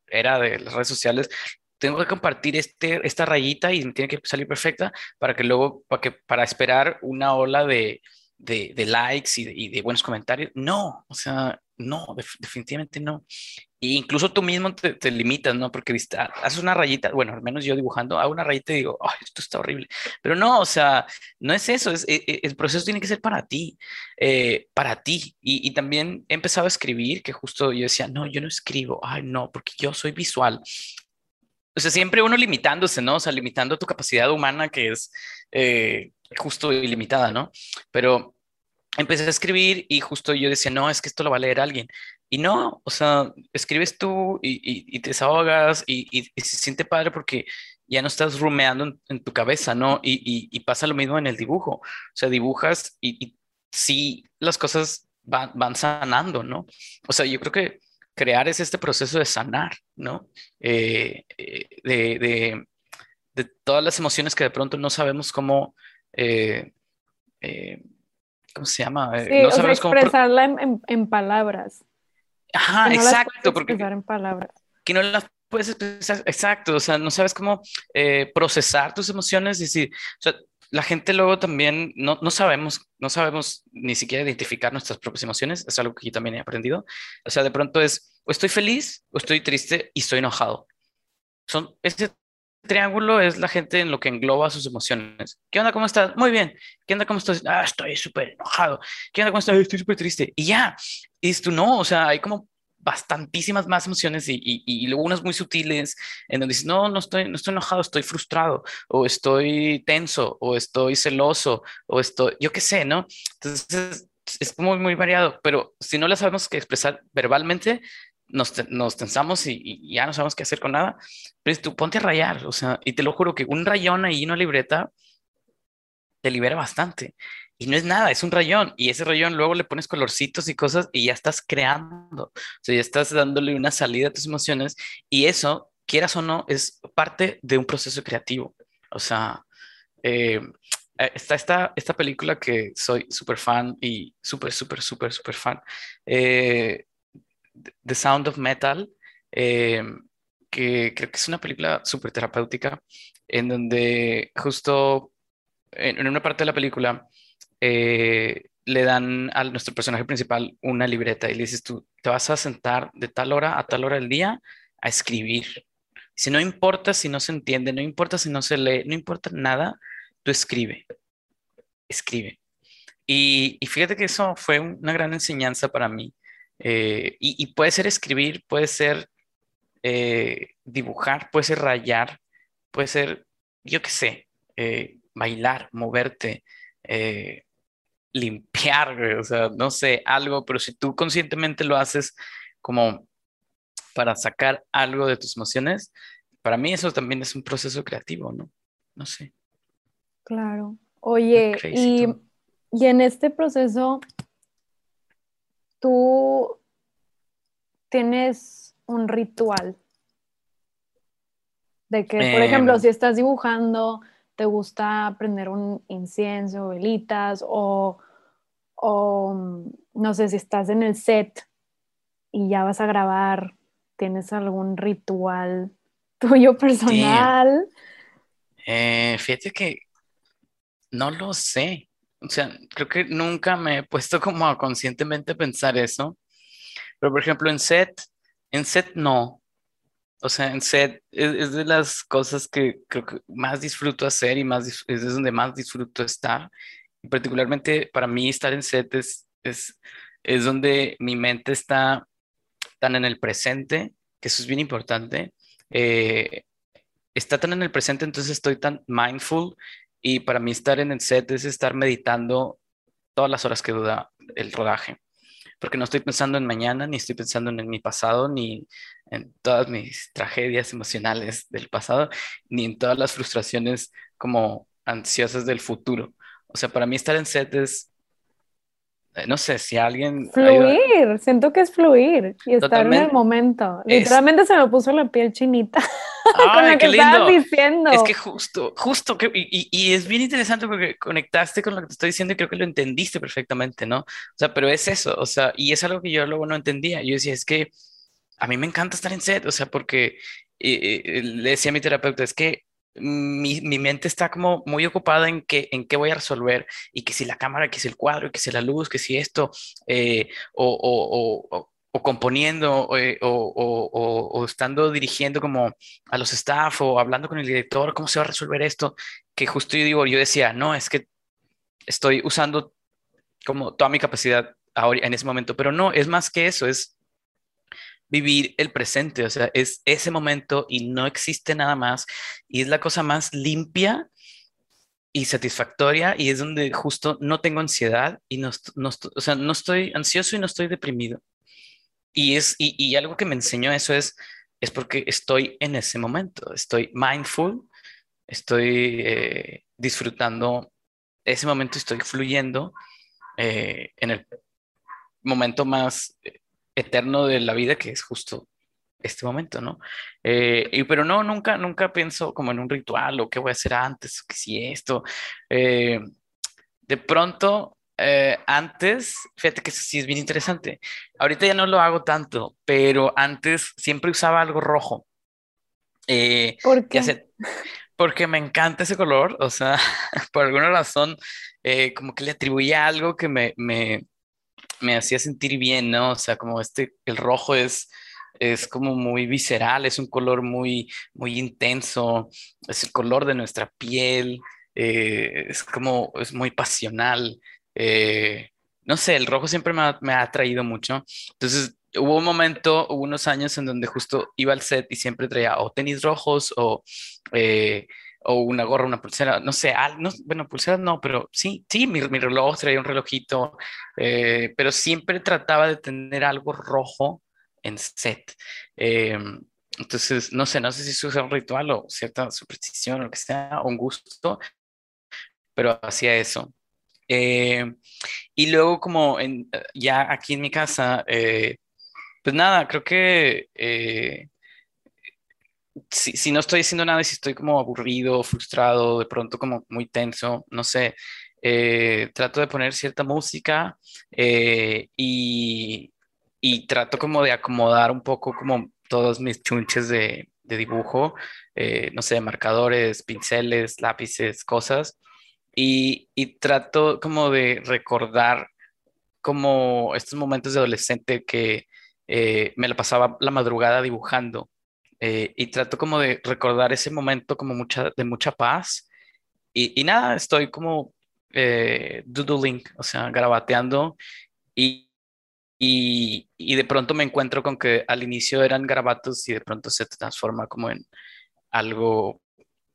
era de las redes sociales, tengo que compartir este, esta rayita y tiene que salir perfecta para que luego, para, que, para esperar una ola de, de, de likes y de, y de, buenos comentarios. No, o sea, no, definitivamente no. E incluso tú mismo te, te limitas, ¿no? Porque ah, haces una rayita, bueno, al menos yo dibujando, hago una rayita y digo, ay, esto está horrible. Pero no, o sea, no es eso, es, e, e, el proceso tiene que ser para ti, eh, para ti. Y, y, también he empezado a escribir, que justo yo decía, no, yo no escribo, ay, no, porque yo soy visual o sea, siempre uno limitándose, ¿no? O sea, limitando tu capacidad humana que es eh, justo ilimitada, ¿no? Pero empecé a escribir y justo yo decía, no, es que esto lo va a leer alguien. Y no, o sea, escribes tú y, te desahogas y, se siente padre porque ya no estás rumeando en, tu cabeza, ¿no? Y, pasa lo mismo en el dibujo. O sea, dibujas y, sí las cosas van, van sanando, ¿no? O sea, yo creo que crear es este proceso de sanar, ¿no? Eh, eh, de, de, todas las emociones que de pronto no sabemos cómo, eh, ¿cómo se llama? no sabemos cómo expresarla en, en, palabras. Ajá, exacto. porque en palabras. Que no las puedes expresar, exacto, o sea, no sabes cómo procesar tus emociones y decir, o sea, la gente luego también no, no, sabemos, no sabemos ni siquiera identificar nuestras propias emociones, es algo que yo también he aprendido. O sea, de pronto es, o estoy feliz, o estoy triste y estoy enojado. Son, ese triángulo es la gente en lo que engloba sus emociones. ¿Qué onda? ¿Cómo estás? Muy bien. ¿Qué onda? ¿Cómo estás? Ah, estoy súper enojado. ¿Qué onda? ¿Cómo estás? Estoy súper triste. Y ya. Y tú no, o sea, hay como bastantísimas más emociones y, y, y, luego unas muy sutiles en donde dices, no, no estoy, no estoy enojado, estoy frustrado, o estoy tenso, o estoy celoso, o estoy, yo qué sé, ¿no? Entonces es muy, muy variado, pero si no la sabemos que expresar verbalmente, nos, nos tensamos y, y, ya no sabemos qué hacer con nada. Pero tú ponte a rayar, o sea, y te lo juro que un rayón ahí, una libreta, te libera bastante. Y no es nada, es un rayón. Y ese rayón luego le pones colorcitos y cosas y ya estás creando. O sea, ya estás dándole una salida a tus emociones. Y eso, quieras o no, es parte de un proceso creativo. O sea, eh, está esta, esta película que soy súper fan y súper, súper, súper, súper fan. Eh, The Sound of Metal, eh, que creo que es una película súper terapéutica, en donde justo en, una parte de la película eh, le dan a nuestro personaje principal una libreta y le dices tú, te vas a sentar de tal hora a tal hora del día a escribir. Si no importa si no se entiende, no importa si no se lee, no importa nada, tú escribe, escribe. Y, y fíjate que eso fue una gran enseñanza para mí. Eh, y, y, puede ser escribir, puede ser eh, dibujar, puede ser rayar, puede ser, yo qué sé, bailar, moverte, limpiar, o sea, no sé, algo, pero si tú conscientemente lo haces como para sacar algo de tus emociones, para mí eso también es un proceso creativo, ¿no? No sé. Claro. Oye, y, y en este proceso, tú tienes un ritual de que, por ejemplo, si estás dibujando, te gusta prender un incienso, velitas, o, o no sé si estás en el set y ya vas a grabar, tienes algún ritual [laughs] tuyo personal. Eh, fíjate que no lo sé. O sea, creo que nunca me he puesto como a conscientemente pensar eso. Pero, por ejemplo, en set, en set no. O sea, en set es, de las cosas que creo que más disfruto hacer y más es donde más disfruto estar. Y particularmente para mí estar en set es, es, es donde mi mente está tan en el presente, que eso es bien importante. Eh, está tan en el presente, entonces estoy tan mindful y para mí estar en el set es estar meditando todas las horas que dura el rodaje porque no estoy pensando en mañana, ni estoy pensando en mi pasado, ni en todas mis tragedias emocionales del pasado, ni en todas las frustraciones como ansiosas del futuro. O sea, para mí estar en set es, no sé, si alguien... Fluir, siento que es fluir y estar en el momento. Literalmente se me puso la piel chinita. [laughs] con lo que estabas diciendo. Es que justo, justo, que, y, y, es bien interesante porque conectaste con lo que te estoy diciendo y creo que lo entendiste perfectamente, ¿no? O sea, pero es eso, o sea, y es algo que yo luego no entendía. Yo decía, es que a mí me encanta estar en set, o sea, porque le decía a mi terapeuta, es que mi, mi, mente está como muy ocupada en qué, en qué voy a resolver y que si la cámara, que si el cuadro, que si la luz, que si esto, eh, o, o, o, o componiendo eh, o, estando dirigiendo como a los staff o hablando con el director, ¿cómo se va a resolver esto? Que justo yo digo, yo decía, no, es que estoy usando como toda mi capacidad ahora, en ese momento, pero no, es más que eso, es vivir el presente, o sea, es ese momento y no existe nada más y es la cosa más limpia y satisfactoria y es donde justo no tengo ansiedad y no, o sea, no estoy ansioso y no estoy deprimido. Y, es, y, algo que me enseñó eso es, es porque estoy en ese momento, estoy mindful, estoy eh, disfrutando ese momento, estoy fluyendo eh, en el momento más eterno de la vida, que es justo este momento, ¿no? Eh, y, pero no, nunca, nunca pienso como en un ritual o qué voy a hacer antes, o que si esto. de pronto eh, antes, fíjate que eso sí es bien interesante. Ahorita ya no lo hago tanto, pero antes siempre usaba algo rojo. Eh, ¿Por qué? porque me encanta ese color, o sea, [laughs] por alguna razón, eh, como que le atribuía algo que me, me, me hacía sentir bien, ¿no? O sea, como este, el rojo es, es como muy visceral, es un color muy, muy intenso, es el color de nuestra piel, es como, es muy pasional. Eh, no sé, el rojo siempre me ha, me atraído mucho. Entonces, hubo un momento, hubo unos años en donde justo iba al set y siempre traía o tenis rojos o, eh, o una gorra, una pulsera, no sé, no, bueno, pulseras no, pero sí, sí, mi, mi reloj traía un relojito, eh, pero siempre trataba de tener algo rojo en set. Em, entonces, no sé, no sé si eso es un ritual o cierta superstición o lo que sea, o un gusto, pero hacía eso. Em, y luego como en, ya aquí en mi casa, eh, pues nada, creo que eh, si, no estoy diciendo nada y si estoy como aburrido, frustrado, de pronto como muy tenso, no sé, eh, trato de poner cierta música y, y trato como de acomodar un poco como todos mis chunches de, dibujo, eh, no sé, marcadores, pinceles, lápices, cosas, y, trato como de recordar como estos momentos de adolescente que eh, me la pasaba la madrugada dibujando, eh, y trato como de recordar ese momento como de mucha paz, y, y nada, estoy como doodling, o sea, grabateando, y, y, de pronto me encuentro con que al inicio eran garabatos y de pronto se transforma como en algo,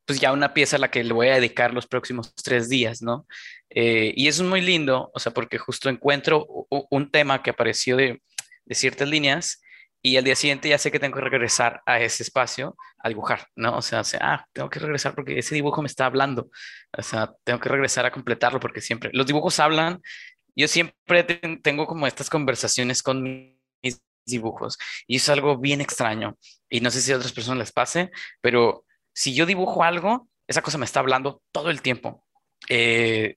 pues ya una pieza a la que le voy a dedicar los próximos tres días, ¿no? Eh, y eso es muy lindo, o sea, porque justo encuentro un tema que apareció de ciertas líneas y al día siguiente ya sé que tengo que regresar a ese espacio a dibujar, ¿no? O sea, ah, tengo que regresar porque ese dibujo me está hablando, o sea, tengo que regresar a completarlo porque siempre, los dibujos hablan yo siempre tengo como estas conversaciones con mis dibujos y es algo bien extraño y no sé si a otras personas les pase, pero si yo dibujo algo, esa cosa me está hablando todo el tiempo. Eh,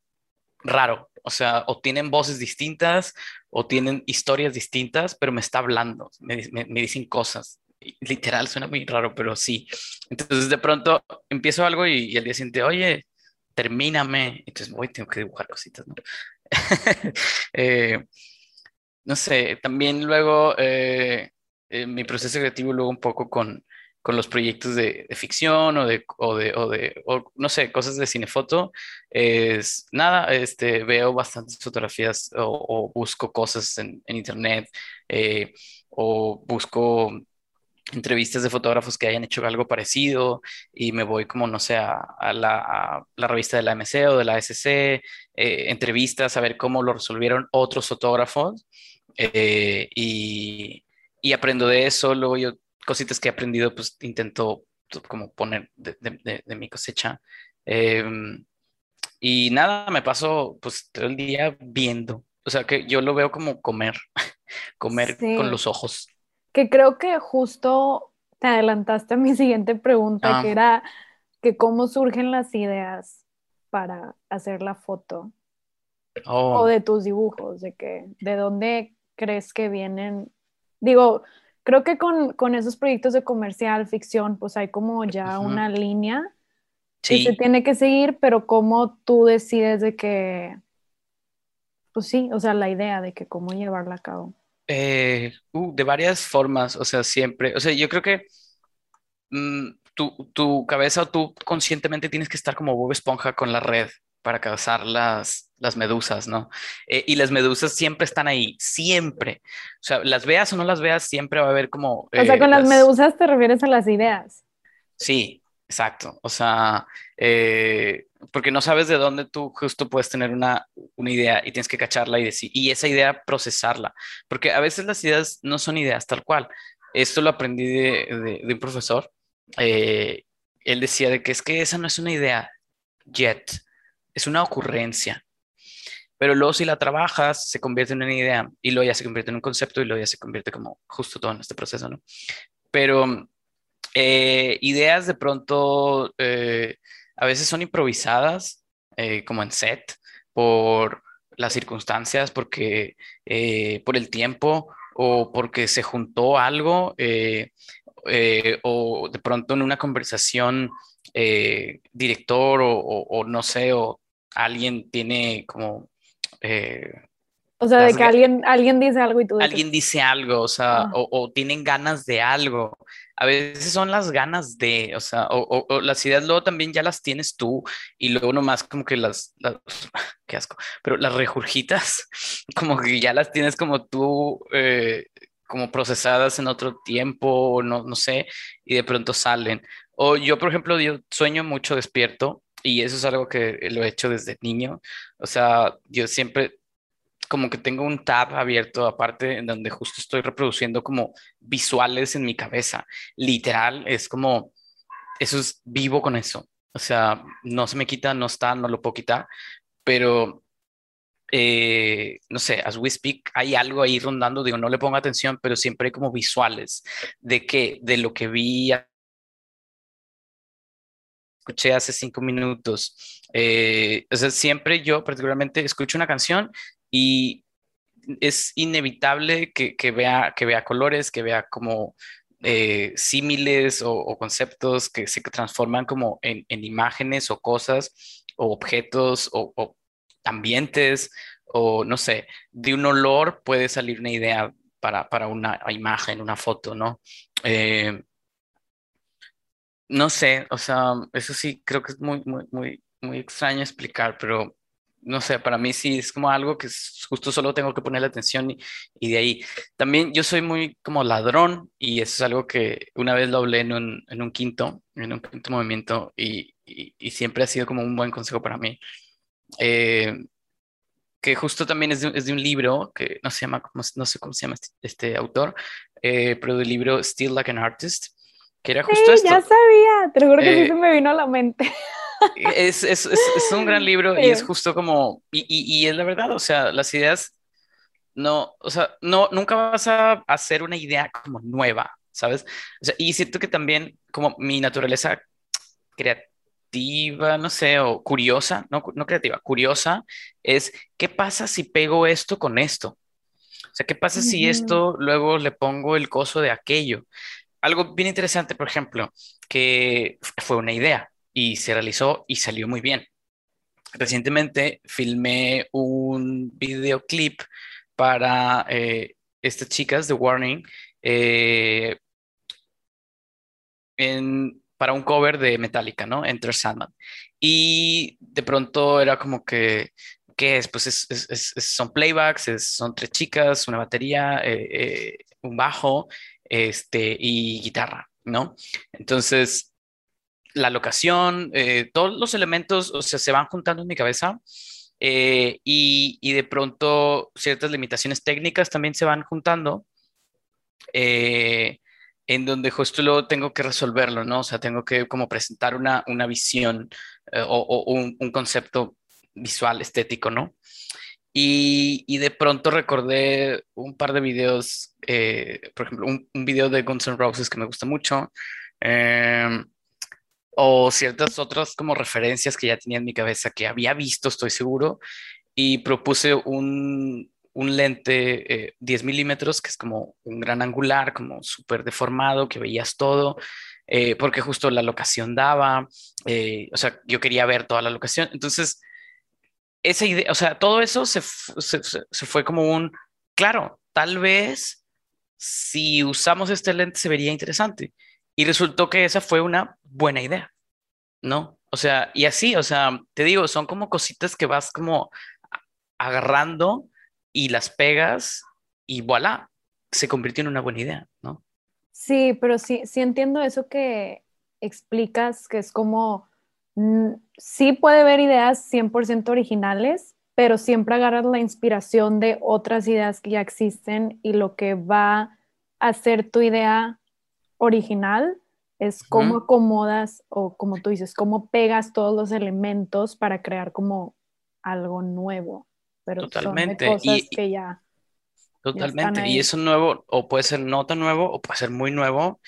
raro, o sea, o tienen voces distintas o tienen historias distintas, pero me está hablando, me, me dicen cosas. Literal, suena muy raro, pero sí. Entonces de pronto empiezo algo y, y el día siguiente, oye, termíname. Entonces voy, tengo que dibujar cositas, ¿no? [laughs] Eh, sé, también luego eh, eh, mi proceso creativo luego un poco con, con los proyectos de, ficción o de, o de, o de no sé, cosas de cinefoto, es nada, este, veo bastantes fotografías o, busco cosas en, en internet o busco entrevistas de fotógrafos que hayan hecho algo parecido y me voy como, no sé, a, la, revista de la MC o de la SC, eh, entrevistas a ver cómo lo resolvieron otros fotógrafos eh, y, aprendo de eso, luego yo cositas que he aprendido pues intento como poner de, mi cosecha. Em, y nada, me paso pues todo el día viendo, o sea que yo lo veo como comer, [laughs] comer con los ojos que creo que justo te adelantaste a mi siguiente pregunta, que ah. era que cómo surgen las ideas para hacer la foto o oh. de tus dibujos, de que de dónde crees que vienen. Digo, creo que con, esos proyectos de comercial, ficción, pues hay como ya una línea que se tiene que seguir, pero cómo tú decides de que, pues sí, o sea, la idea de que cómo llevarla a cabo. Eh, uh, de varias formas, o sea, siempre, o sea, yo creo que mm, tu, tu, cabeza o tú conscientemente tienes que estar como Bob Esponja con la red para cazar las, las medusas, ¿no? Eh, y las medusas siempre están ahí, siempre. O sea, las veas o no las veas, siempre va a haber como... o sea, con las, las medusas te refieres a las ideas. Sí, exacto. O sea, eh, porque no sabes de dónde tú justo puedes tener una, una, idea y tienes que cacharla y decir, y esa idea procesarla, porque a veces las ideas no son ideas tal cual. Esto lo aprendí de, de, un profesor. Eh, él decía de que es que esa no es una idea yet, es una ocurrencia. Pero luego si la trabajas, se convierte en una idea y luego ya se convierte en un concepto y luego ya se convierte como justo todo en este proceso, ¿no? Pero eh, ideas de pronto eh, a veces son improvisadas, eh, como en set, por las circunstancias, porque por el tiempo o porque se juntó algo o de pronto en una conversación director o, no sé, o alguien tiene como o sea, de que alguien, alguien dice algo y tú... Alguien dice algo, o sea, ah. o, tienen ganas de algo. A veces son las ganas de, o sea, o, las ideas luego también ya las tienes tú y luego nomás como que las, [laughs] qué asco, pero las rejurgitas, [laughs] como que ya las tienes como tú, eh, como procesadas en otro tiempo, no, no sé, y de pronto salen. O yo, por ejemplo, yo sueño mucho despierto y eso es algo que lo he hecho desde niño. O sea, yo siempre como que tengo un tab abierto aparte en donde justo estoy reproduciendo como visuales en mi cabeza. Literal, es como, eso es vivo con eso. O sea, no se me quita, no está, no lo puedo quitar, pero eh, no sé, as we speak, hay algo ahí rondando, digo, no le pongo atención, pero siempre hay como visuales de que, de lo que vi, escuché hace cinco minutos. Eh, o sea, siempre yo particularmente escucho una canción y es inevitable que, que vea, que vea colores, que vea como eh, símiles o, conceptos que se transforman como en, en imágenes o cosas o objetos o, o, ambientes o no sé, de un olor puede salir una idea para, para una imagen, una foto, ¿no? Eh, no sé, o sea, eso sí creo que es muy, muy, muy, muy extraño explicar, pero no sé, para mí sí es como algo que justo solo tengo que ponerle atención y, de ahí. También yo soy muy como ladrón y eso es algo que una vez lo hablé en un, en un quinto, en un quinto movimiento y, y, siempre ha sido como un buen consejo para mí. Eh, que justo también es de, es de, un libro que no se llama, no sé cómo se llama este, este autor, eh, pero del libro Still Like an Artist, que era justo sí, esto. ya sabía, te lo juro que sí eh, se me vino a la mente. Es, es, es, es, un gran libro y es justo como, y, y, y, es la verdad, o sea, las ideas, no, o sea, no, nunca vas a hacer una idea como nueva, ¿sabes? O sea, y siento que también como mi naturaleza creativa, no sé, o curiosa, no, no creativa, curiosa, es, ¿qué pasa si pego esto con esto? O sea, ¿qué pasa si esto luego le pongo el coso de aquello? Algo bien interesante, por ejemplo, que fue una idea, y se realizó y salió muy bien. Recientemente filmé un videoclip para eh, estas chicas de Warning eh, para un cover de Metallica, ¿no? Enter Sandman. Y de pronto era como que, ¿qué es? Pues es, es, son playbacks, son tres chicas, una batería, eh, un bajo este, y guitarra, ¿no? Entonces la locación, eh, todos los elementos, o sea, se van juntando en mi cabeza eh, y, y, de pronto ciertas limitaciones técnicas también se van juntando, eh, en donde justo luego tengo que resolverlo, ¿no? O sea, tengo que como presentar una, una visión o, o un, un, concepto visual, estético, ¿no? Y, de pronto recordé un par de videos, por ejemplo, un, video de Guns N' Roses que me gusta mucho. Eh, o ciertas otras como referencias que ya tenía en mi cabeza que había visto, estoy seguro, y propuse un, un lente 10 eh, milímetros, que es como un gran angular, como súper deformado, que veías todo, eh, porque justo la locación daba, eh, o sea, yo quería ver toda la locación. Entonces, esa idea, o sea, todo eso se, se, se fue como un, claro, tal vez si usamos este lente se vería interesante. Y resultó que esa fue una buena idea, ¿no? O sea, y así, o sea, te digo, son como cositas que vas como agarrando y las pegas y voilà, se convirtió en una buena idea, ¿no? Sí, pero sí, sí entiendo eso que explicas, que es como, sí puede haber ideas 100% originales, pero siempre agarras la inspiración de otras ideas que ya existen y lo que va a ser tu idea original es cómo acomodas o como tú dices, cómo pegas todos los elementos para crear como algo nuevo. Pero totalmente. Son cosas y, que ya. Totalmente. y eso nuevo, o puede ser no tan nuevo, o puede ser muy nuevo,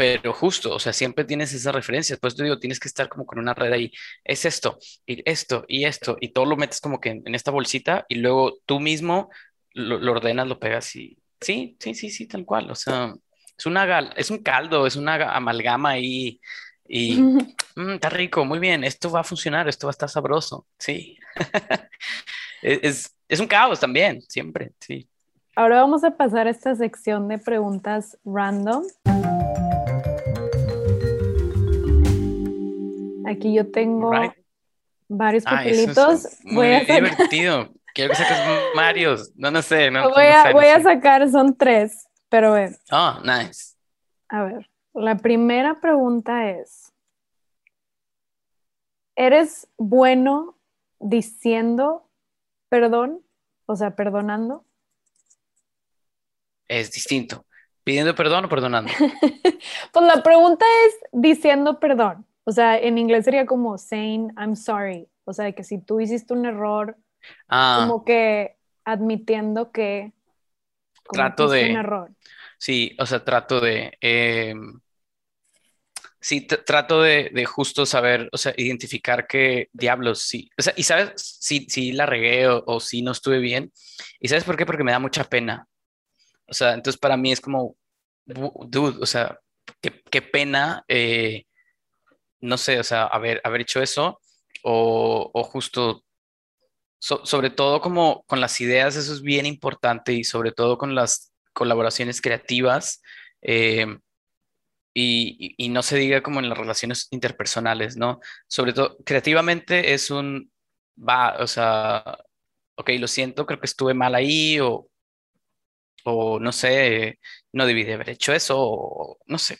pero justo, o sea, siempre tienes esas referencias. Pues te digo, tienes que estar como con una red ahí. Es esto, y esto, y esto, y todo lo metes como que en, esta bolsita, y luego tú mismo lo, lo ordenas, lo pegas y. Sí, sí, sí, sí, tal cual. O sea, es, una, es un caldo, es una amalgama ahí y [laughs] mm, está rico, muy bien, esto va a funcionar, esto va a estar sabroso, sí. [laughs] es, es, un caos también, siempre, sí. Ahora vamos a pasar a esta sección de preguntas random. Aquí yo tengo varios ah, papelitos. muy divertido. Quiero que saques varios. No, no sé. No, voy, a, voy a sacar, son tres. Pero a ver, Oh, nice. a ver, la primera pregunta es, ¿eres bueno diciendo perdón? O sea, perdonando. Es distinto. ¿Pidiendo perdón o perdonando? [laughs] Pues la pregunta es diciendo perdón. O sea, en inglés sería como saying I'm sorry. O sea, que si tú hiciste un error, Ah, como que admitiendo que Trato de- un error. sí, o sea, trato de... em, sí, trato de, de justo saber, o sea, identificar qué diablos, sí. O sea, y sabes, si si la regué o, o si no estuve bien. ¿Y sabes por qué? Porque me da mucha pena. O sea, entonces para mí es como, dude, o sea, qué, qué pena, eh, no sé, o sea, haber, haber hecho eso o, o justo, so- sobre todo como con las ideas, eso es bien importante y sobre todo con las colaboraciones creativas eh, y, y- y no se diga como en las relaciones interpersonales, ¿no? Sobre todo, creativamente es un, va, o sea, ok, lo siento, creo que estuve mal ahí o o no sé, no debí de haber hecho eso, o no sé.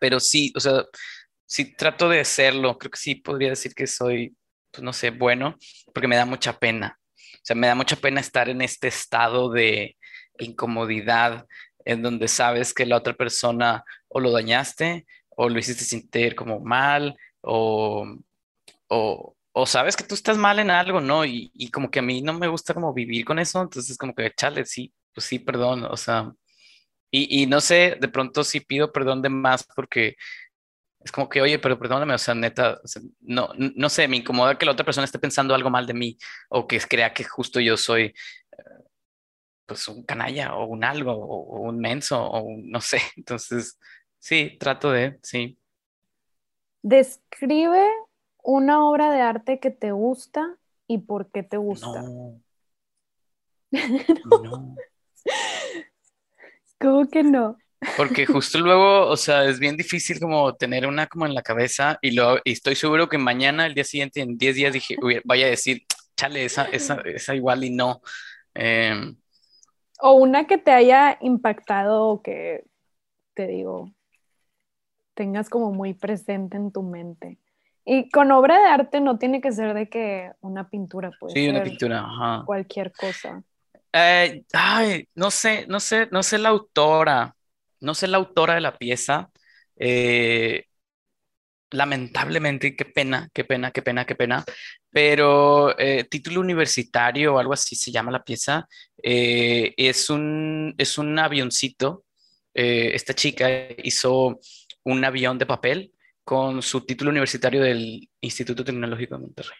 Pero sí, o sea, sí trato de hacerlo. Creo que sí podría decir que soy, pues no sé, bueno, porque me da mucha pena. O sea, me da mucha pena estar en este estado de incomodidad en donde sabes que la otra persona o lo dañaste o lo hiciste sentir como mal o, o, o sabes que tú estás mal en algo, ¿no? Y, y como que a mí no me gusta como vivir con eso, entonces como que, chale, sí, pues sí, perdón, o sea, y, y no sé, de pronto sí pido perdón de más porque es como que, oye, pero perdóname, o sea, neta, o sea, no, no sé, me incomoda que la otra persona esté pensando algo mal de mí o que crea que justo yo soy, eh, pues, un canalla o un algo o, o un menso o un- no sé, [laughs] entonces, sí, trato de, sí. Describe una obra de arte que te gusta y por qué te gusta. No, [laughs] no. ¿Cómo que no? Porque justo luego, o sea, es bien difícil como tener una como en la cabeza y, lo, y estoy seguro que mañana, el día siguiente, en 10 días, dije, "Uy, vaya a decir, chale, esa, esa, esa igual y no. Em, O una que te haya impactado o que te digo, tengas como muy presente en tu mente. Y con obra de arte no tiene que ser de que una pintura puede sí, una ser pintura, ajá. cualquier cosa. Eh, ay, no sé, no sé, no sé la autora, no sé la autora de la pieza. Eh, lamentablemente, qué pena, qué pena, qué pena, qué pena. Pero eh, título universitario o algo así se llama la pieza. eh, es un, es un avioncito. eh, esta chica hizo un avión de papel con su título universitario del Instituto Tecnológico de Monterrey.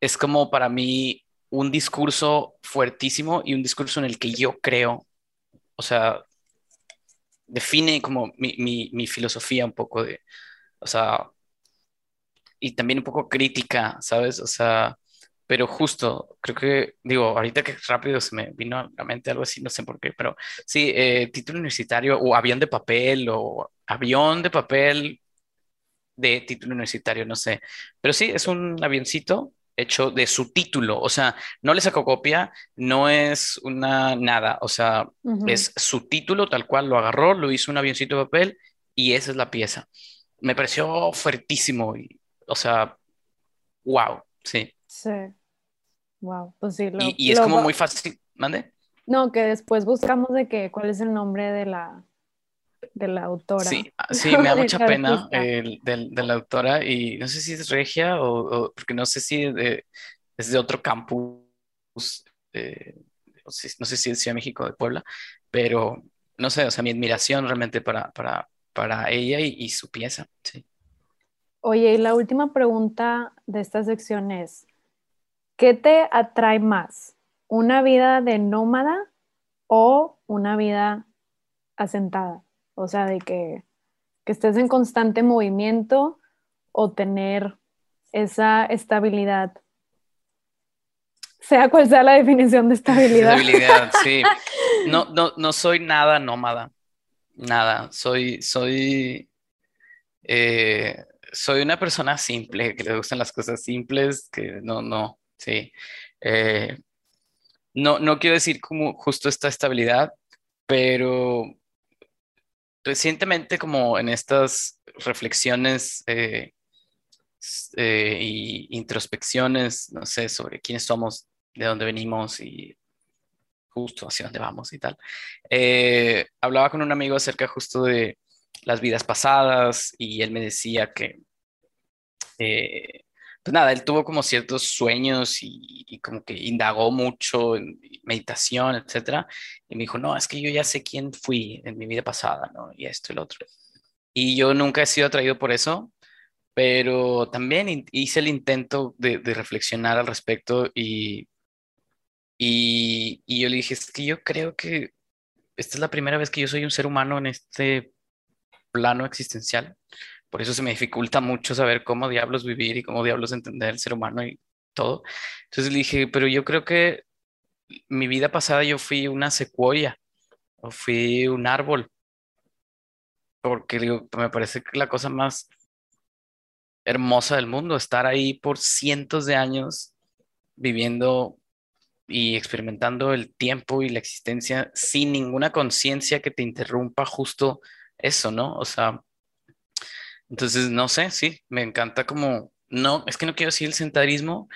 Es como para mí un discurso fuertísimo y un discurso en el que yo creo, o sea, define como mi, mi, filosofía un poco de, o sea, y también un poco crítica, ¿sabes? O sea, pero justo, creo que, digo, ahorita que rápido se me vino a la mente algo así, no sé por qué, pero sí, eh, título universitario o avión de papel o avión de papel de título universitario, no sé, pero sí, es un avioncito hecho de su título, o sea, no le sacó copia, no es una nada, o sea, es su título tal cual, lo agarró, lo hizo un avioncito de papel y esa es la pieza. Me pareció fuertísimo, y, o sea, wow, sí. Sí. Wow, pues sí, lo, Y, y es lo como muy fácil, ¿mande? No, que después buscamos de que cuál es el nombre de la de la autora. Sí, ah, sí, me da [laughs] mucha pena del- de la autora y no sé si es regia o, o- porque no sé si de- es de otro campus, eh, o si- no sé si es Ciudad de México o de Puebla, pero no sé, o sea, mi admiración realmente para, para, para ella y, y su pieza, sí. Oye, y la última pregunta de esta sección es, ¿qué te atrae más? ¿Una vida de nómada o una vida asentada? O sea, de que, que estés en constante movimiento o tener esa estabilidad. Sea cual sea la definición de estabilidad. Estabilidad, sí. [laughs] No, no, no soy nada nómada, nada. Soy, soy, eh, soy una persona simple, que le gustan las cosas simples, que no, no, sí. Eh, no, no quiero decir como justo esta estabilidad, pero recientemente como en estas reflexiones eh, eh, y introspecciones, no sé, sobre quiénes somos, de dónde venimos y justo hacia dónde vamos y tal, eh, hablaba con un amigo acerca justo de las vidas pasadas y él me decía que, pues nada, él tuvo como ciertos sueños y, y, como que indagó mucho en meditación, etcétera, y me dijo, no, es que yo ya sé quién fui en mi vida pasada, ¿no? Y esto y lo otro. Y yo nunca he sido atraído por eso, pero también hice el intento de, reflexionar al respecto y, y, y, yo le dije, es que yo creo que esta es la primera vez que yo soy un ser humano en este plano existencial. Por eso se me dificulta mucho saber cómo diablos vivir y cómo diablos entender el ser humano y todo. Entonces le dije, pero yo creo que mi vida pasada yo fui una secuoya o fui un árbol. Porque digo, me parece que la cosa más hermosa del mundo, estar ahí por cientos de años viviendo y experimentando el tiempo y la existencia sin ninguna conciencia que te interrumpa justo eso, ¿no? O sea, entonces, no sé, sí, me encanta como, no, es que no quiero decir el sentarismo,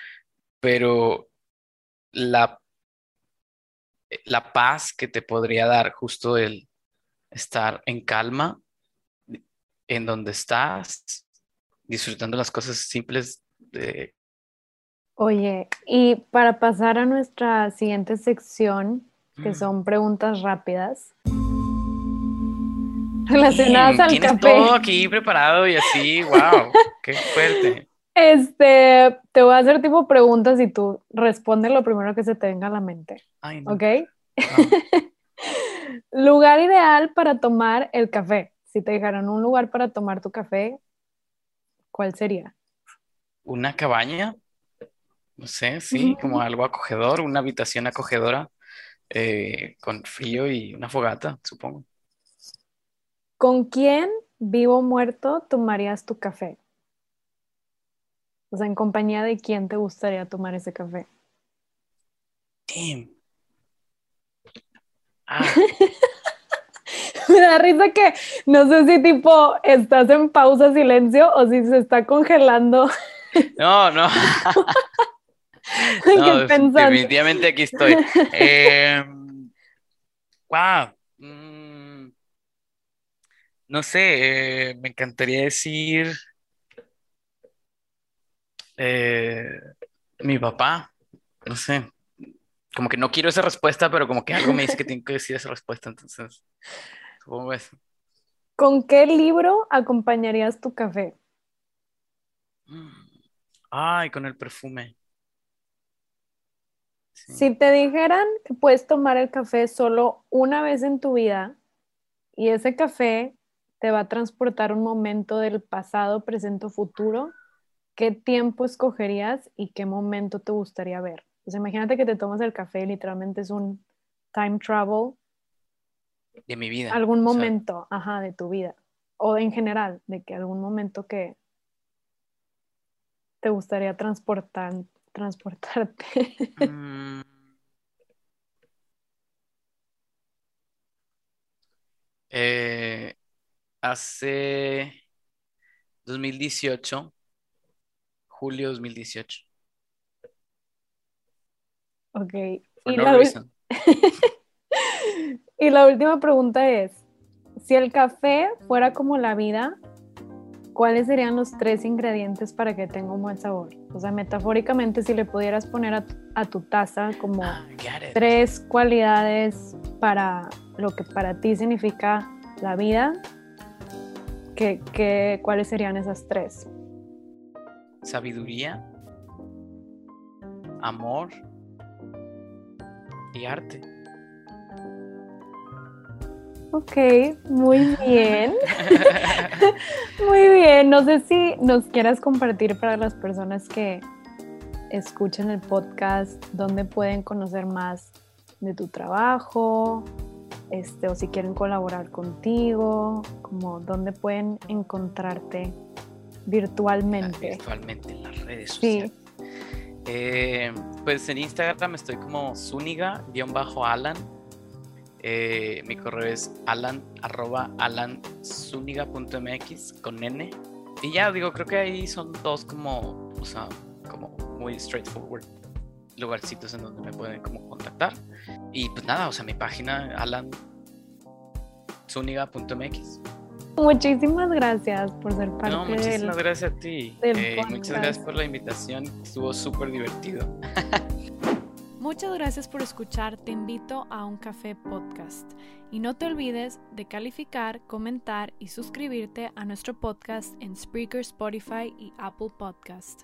pero la, la paz que te podría dar justo el estar en calma en donde estás disfrutando las cosas simples de... Oye, y para pasar a nuestra siguiente sección, que mm. son preguntas rápidas relacionadas al Tienes todo aquí preparado y así, wow, qué fuerte. Este, te voy a hacer tipo preguntas y tú responde lo primero que se te venga a la mente. ¿Ok? [laughs] lugar ideal para tomar el café. Si te dejaron un lugar para tomar tu café, ¿cuál sería? Una cabaña, no sé, sí, como algo acogedor, una habitación acogedora eh, con frío y una fogata, supongo. ¿Con quién, vivo o muerto, tomarías tu café? O sea, ¿en compañía de quién te gustaría tomar ese café? Damn. Ah. [laughs] me da risa que no sé si tipo estás en pausa silencio o si se está congelando. [laughs] No, no. [laughs] no definitivamente aquí estoy. wow. Eh, mm, no sé, eh, me encantaría decir eh, mi papá. No sé. Como que no quiero esa respuesta, pero como que algo me dice que tengo que decir esa respuesta, entonces. ¿Con qué libro acompañarías tu café? Ay, con el perfume. Si te dijeran que puedes tomar el café solo una vez en tu vida y ese café te va a transportar un momento del pasado, presente o futuro, ¿qué tiempo escogerías y qué momento te gustaría ver? Pues imagínate que te tomas el café, literalmente es un time travel de mi vida. Algún momento, ajá, de tu vida. O en general, de que algún momento que te gustaría transportar, transportarte. [laughs] Mm. Eh, hace 2018, julio 2018. Ok. y la... [laughs] Y la última pregunta es, si el café fuera como la vida, ¿cuáles serían los tres ingredientes para que tenga un buen sabor? O sea, metafóricamente, si le pudieras poner a, tu taza como ah, tres cualidades para lo que para ti significa la vida, ¿qué, cuáles serían esas tres? Sabiduría, amor y arte. Ok, muy bien. [laughs] muy bien. No sé si nos quieras compartir para las personas que escuchen el podcast, dónde pueden conocer más de tu trabajo, este, o si quieren colaborar contigo, como dónde pueden encontrarte virtualmente. virtualmente en las redes sociales. Sí. Eh, pues en Instagram estoy como Zúñiga-Alan. Eh, mi correo es alan arroba alansuniga.mx con n. Y ya digo, creo que ahí son dos como, o sea, como muy straightforward lugarcitos en donde me pueden como contactar. Y pues nada, o sea, mi página alansuniga.mx. Muchísimas gracias por ser parte No, muchísimas gracias a ti. Eh, muchas gracias por la invitación. Estuvo súper divertido. [laughs] Muchas gracias por escuchar Te invito a un café podcast. Y no te olvides de calificar, comentar y suscribirte a nuestro podcast en Spreaker, Spotify y Apple Podcast.